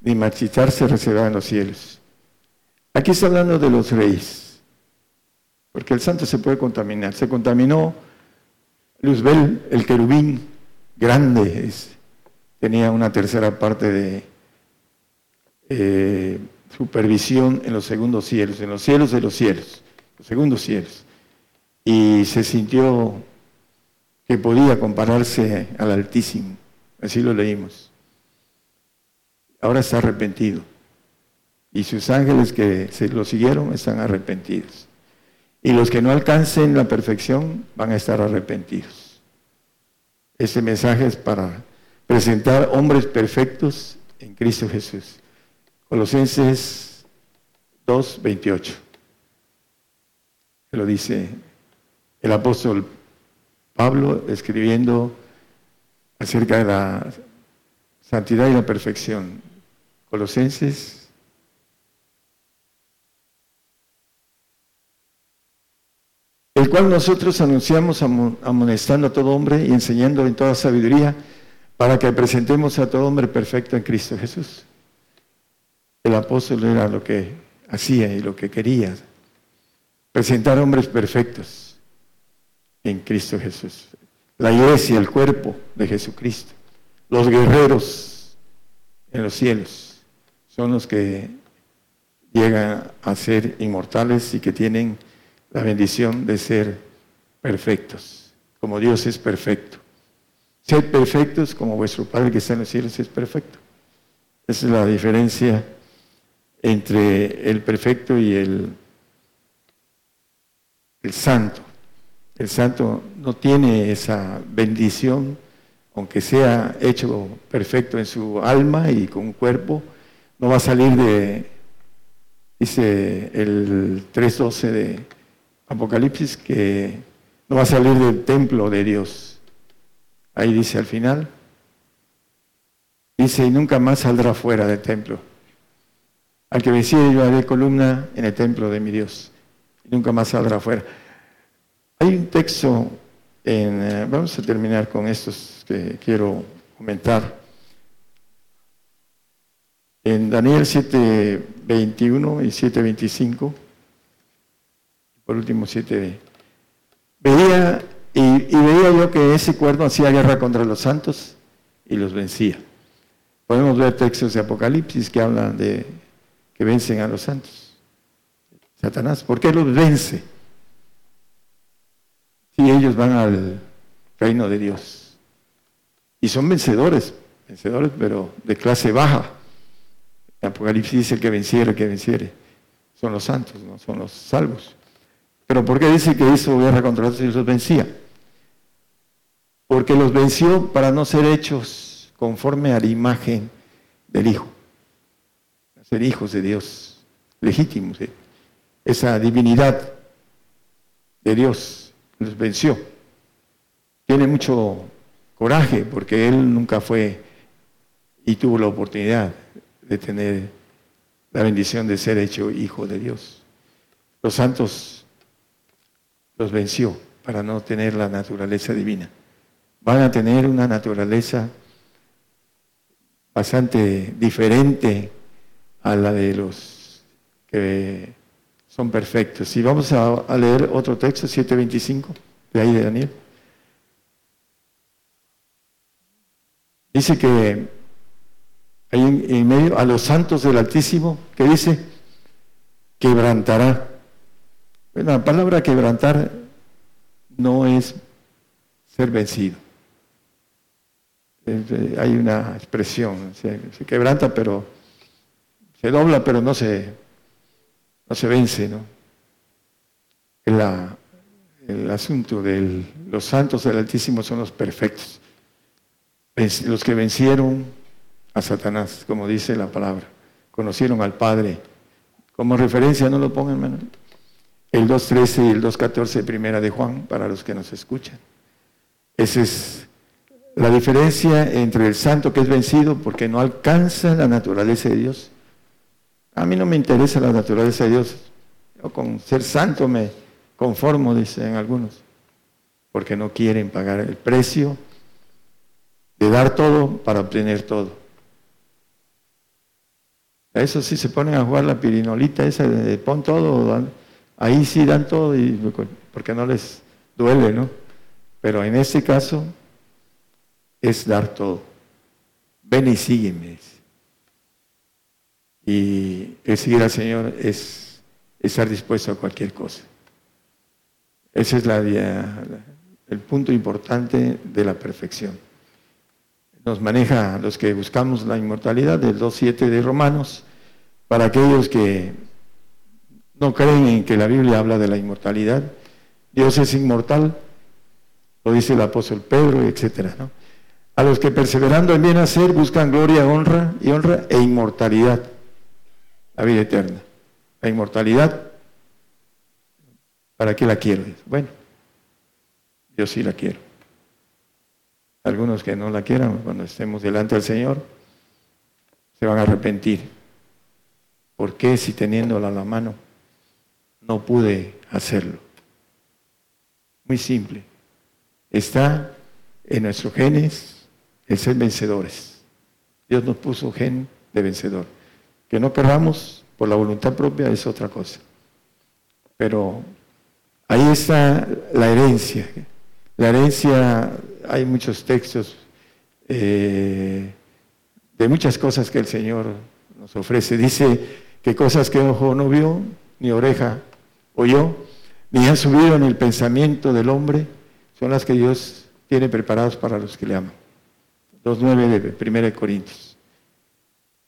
ni marchitarse reservada en los cielos. Aquí está hablando de los reyes, porque el santo se puede contaminar. Se contaminó Luzbel, el querubín grande, tenía una tercera parte de eh, supervisión en los segundos cielos, en los cielos de los cielos, los segundos cielos. Y se sintió que podía compararse al Altísimo, así lo leímos ahora está arrepentido. Y sus ángeles que se lo siguieron están arrepentidos. Y los que no alcancen la perfección van a estar arrepentidos. Este mensaje es para presentar hombres perfectos en Cristo Jesús. Colosenses 2, 28. Lo dice el apóstol Pablo escribiendo acerca de la santidad y la perfección. Colosenses. El cual nosotros anunciamos amonestando a todo hombre y enseñando en toda sabiduría para que presentemos a todo hombre perfecto en Cristo Jesús. El apóstol era lo que hacía y lo que quería, presentar hombres perfectos en Cristo Jesús. La iglesia, el cuerpo de Jesucristo, los guerreros en los cielos, son los que llegan a ser inmortales y que tienen la bendición de ser perfectos, como Dios es perfecto. Sed perfectos como vuestro Padre que está en los cielos es perfecto. Esa es la diferencia entre el perfecto y el, el santo. El santo no tiene esa bendición, aunque sea hecho perfecto en su alma y con un cuerpo, no va a salir de, dice el 3.12 de Apocalipsis, que no va a salir del templo de Dios. Ahí dice al final, dice, y nunca más saldrá fuera del templo. Al que venciere yo haré columna en el templo de mi Dios. Y nunca más saldrá fuera. Hay un texto, en, eh, vamos a terminar con estos que quiero comentar. En Daniel 7.21 y 7.25, por último 7, veía y, veía yo que ese cuerno hacía guerra contra los santos y los vencía. Podemos ver textos de Apocalipsis que hablan de que vencen a los santos. Satanás, ¿por qué los vence? y ellos van al reino de Dios. Y son vencedores, vencedores, pero de clase baja. El Apocalipsis dice que venciere, que venciere. Son los santos, no son los salvos. Pero ¿por qué dice que hizo guerra contra los y los vencía? Porque los venció para no ser hechos conforme a la imagen del Hijo. Ser hijos de Dios, legítimos. Esa divinidad de Dios los venció. Tiene mucho coraje porque él nunca fue y tuvo la oportunidad de tener la bendición de ser hecho hijo de Dios. Los santos los venció para no tener la naturaleza divina. Van a tener una naturaleza bastante diferente a la de los que son perfectos. Y vamos a, leer otro texto, 7.25, de ahí de Daniel. Dice que hay en, medio a los santos del Altísimo, que dice, quebrantará. Bueno, la palabra quebrantar no es ser vencido. Eh, hay una expresión, se quebranta, pero se dobla, pero no se no se vence, ¿no? el asunto de los santos del Altísimo son los perfectos, los que vencieron a Satanás, como dice la palabra, conocieron al Padre. Como referencia, no lo pongan, hermano. El 2.13 y el 2.14, primera de Juan, para los que nos escuchan. Esa es la diferencia entre el santo que es vencido porque no alcanza la naturaleza de Dios a mí no me interesa la naturaleza de Dios. Yo con ser santo me conformo, dicen algunos, porque no quieren pagar el precio de dar todo para obtener todo. A eso sí se ponen a jugar la pirinolita esa pon todo, ahí sí dan todo y, porque no les duele, ¿no? Pero en este caso es dar todo. Ven y sígueme. Y el seguir al Señor es estar dispuesto a cualquier cosa. Ese es el punto importante de la perfección. Nos maneja los que buscamos la inmortalidad del 2.7 de Romanos, para aquellos que no creen en que la Biblia habla de la inmortalidad. Dios es inmortal, lo dice el apóstol Pedro, etc. A los que perseverando en bien hacer buscan gloria, honra y honra e inmortalidad la vida eterna, la inmortalidad. ¿Para qué la quiero? Bueno, yo sí la quiero. Algunos que no la quieran, cuando estemos delante del Señor, se van a arrepentir. ¿Por qué si teniéndola a la mano no pude hacerlo? Muy simple. Está en nuestros genes el ser vencedores. Dios nos puso gen de vencedor. Que no queramos por la voluntad propia es otra cosa. Pero ahí está la herencia. La herencia, hay muchos textos eh, de muchas cosas que el Señor nos ofrece. Dice que cosas que ojo no vio, ni oreja oyó, ni han subido en el pensamiento del hombre, son las que Dios tiene preparadas para los que le aman. 2.9 de 1 Corintios.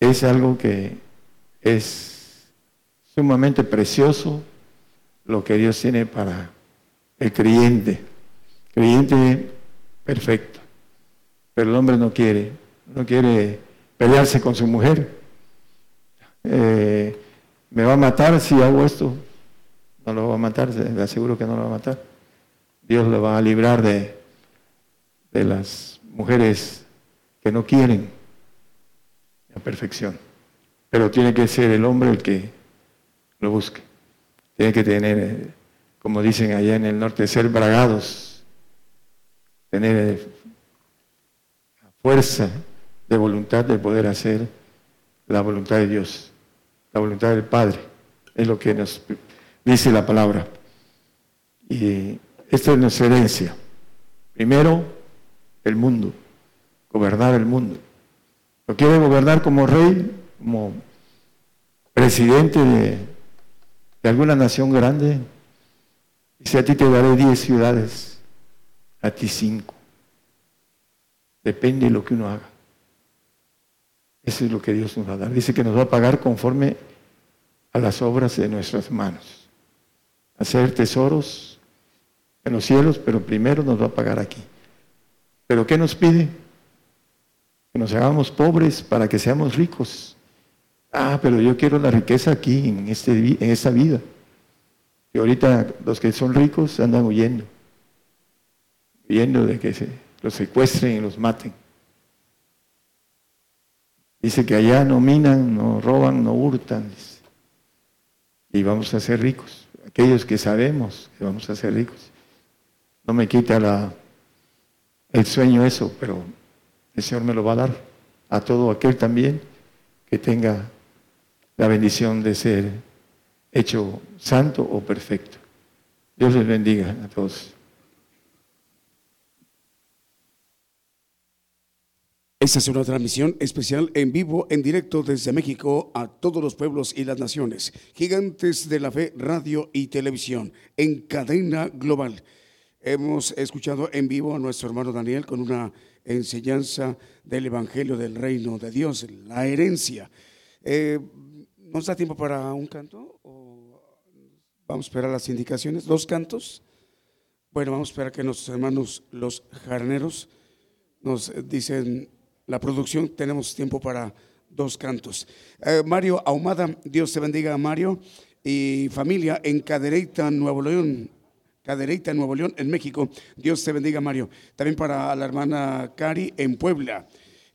Es algo que es sumamente precioso lo que Dios tiene para el creyente. Creyente perfecto. Pero el hombre no quiere, no quiere pelearse con su mujer. Eh, me va a matar si hago esto. No lo va a matar, le aseguro que no lo va a matar. Dios lo va a librar de, de las mujeres que no quieren la perfección. Pero tiene que ser el hombre el que lo busque. Tiene que tener, como dicen allá en el norte, ser bragados, tener fuerza de voluntad de poder hacer la voluntad de Dios, la voluntad del Padre. Es lo que nos dice la palabra. Y esta es nuestra herencia. Primero, el mundo, gobernar el mundo. Lo quiere gobernar como rey, como presidente de, de alguna nación grande. Dice, a ti te daré diez ciudades, a ti cinco. Depende de lo que uno haga. Eso es lo que Dios nos va a dar. Dice que nos va a pagar conforme a las obras de nuestras manos. Hacer tesoros en los cielos, pero primero nos va a pagar aquí. ¿Pero qué nos pide? Que nos hagamos pobres para que seamos ricos. Ah, pero yo quiero la riqueza aquí, en, este, en esta vida. Y ahorita los que son ricos andan huyendo. Huyendo de que se los secuestren y los maten. Dice que allá no minan, no roban, no hurtan. Y vamos a ser ricos. Aquellos que sabemos que vamos a ser ricos. No me quita el sueño eso, pero el Señor me lo va a dar a todo aquel también que tenga la bendición de ser hecho santo o perfecto. Dios les bendiga a todos. Esta es una transmisión especial en vivo, en directo desde México a todos los pueblos y las naciones. Gigantes de la Fe, radio y televisión, en cadena global. Hemos escuchado en vivo a nuestro hermano Daniel con una enseñanza del Evangelio del Reino de Dios, la herencia. Eh, ¿Nos da tiempo para un canto? ¿O vamos a esperar las indicaciones? ¿Dos cantos? Bueno, vamos a esperar que nuestros hermanos, los jarneros, nos dicen la producción, tenemos tiempo para dos cantos. Eh, Mario Ahumada, Dios te bendiga, Mario, y familia en Cadereyta, Nuevo León. Cadereyta, Nuevo León, en México. Dios te bendiga, Mario. También para la hermana Cari en Puebla.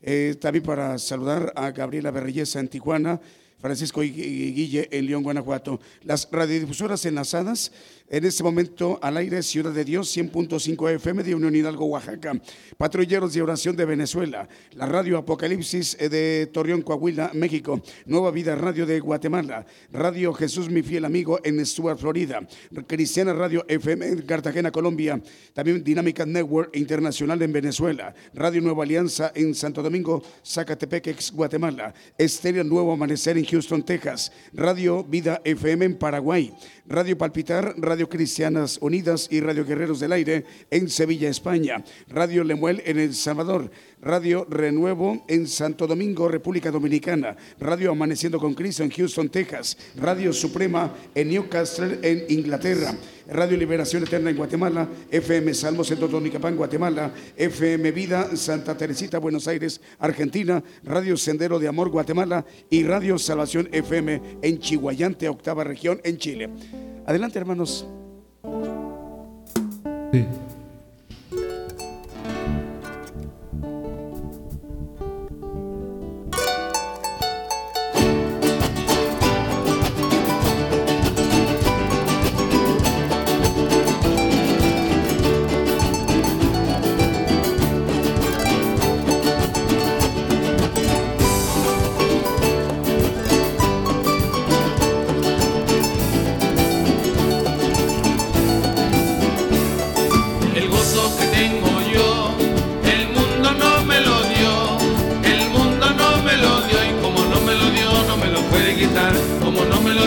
Eh, también para saludar a Gabriela Berrellesa en Tijuana. Francisco Guille en León, Guanajuato. Las radiodifusoras enlazadas en este momento al aire Ciudad de Dios 100.5 FM de Unión Hidalgo, Oaxaca. Patrulleros de Oración de Venezuela. La radio Apocalipsis eh, de Torreón, Coahuila, México. Nueva Vida Radio de Guatemala. Radio Jesús, mi fiel amigo en Stuart, Florida. Cristiana Radio FM en Cartagena, Colombia. También Dinámica Network Internacional en Venezuela. Radio Nueva Alianza en Santo Domingo, Zacatepec, Guatemala. Estéreo Nuevo Amanecer en Houston, Texas. Radio Vida FM en Paraguay. Radio Palpitar, Radio Cristianas Unidas y Radio Guerreros del Aire en Sevilla, España. Radio Lemuel en El Salvador. Radio Renuevo en Santo Domingo, República Dominicana, Radio Amaneciendo con Cristo en Houston, Texas, Radio Suprema en Newcastle, en Inglaterra, Radio Liberación Eterna en Guatemala, FM Salmo Centro Donicapán, Guatemala, FM Vida Santa Teresita, Buenos Aires, Argentina, Radio Sendero de Amor, Guatemala. Y Radio Salvación FM en Chihuayante, octava región en Chile. Adelante, hermanos. Sí.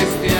Celestial.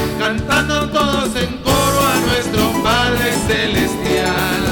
cantando todos en coro a nuestro Padre Celestial.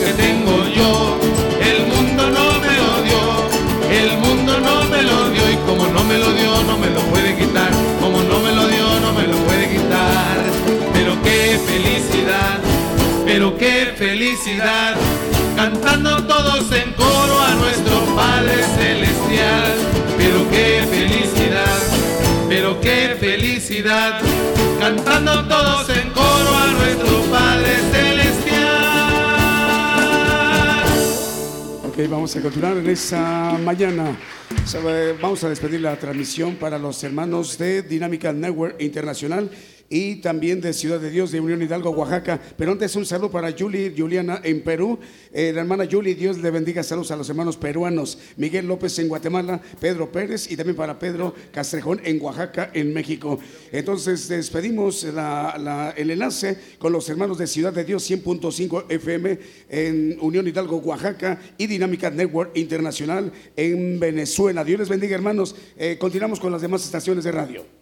Que tengo yo, el mundo no me lo dio, el mundo no me lo dio. Y como no me lo dio no me lo puede quitar, como no me lo dio no me lo puede quitar, pero qué felicidad, pero qué felicidad, cantando todos en coro a nuestro Padre Celestial. Pero qué felicidad, pero qué felicidad, cantando todos en coro a nuestro Padre Celestial. Vamos a continuar en esta mañana. Sabe, Vamos a despedir la transmisión para los hermanos de Dinámica Network Internacional y también de Ciudad de Dios de Unión Hidalgo, Oaxaca. Pero antes un saludo para Julie, Juliana en Perú. Eh, la hermana Julie, Dios le bendiga. Saludos a los hermanos peruanos. Miguel López en Guatemala, Pedro Pérez y también para Pedro Castrejón en Oaxaca, en México. Entonces despedimos la- el enlace con los hermanos de Ciudad de Dios 100.5 FM en Unión Hidalgo, Oaxaca y Dinámica Network Internacional en Venezuela. Dios les bendiga, hermanos. Eh, continuamos con las demás estaciones de radio.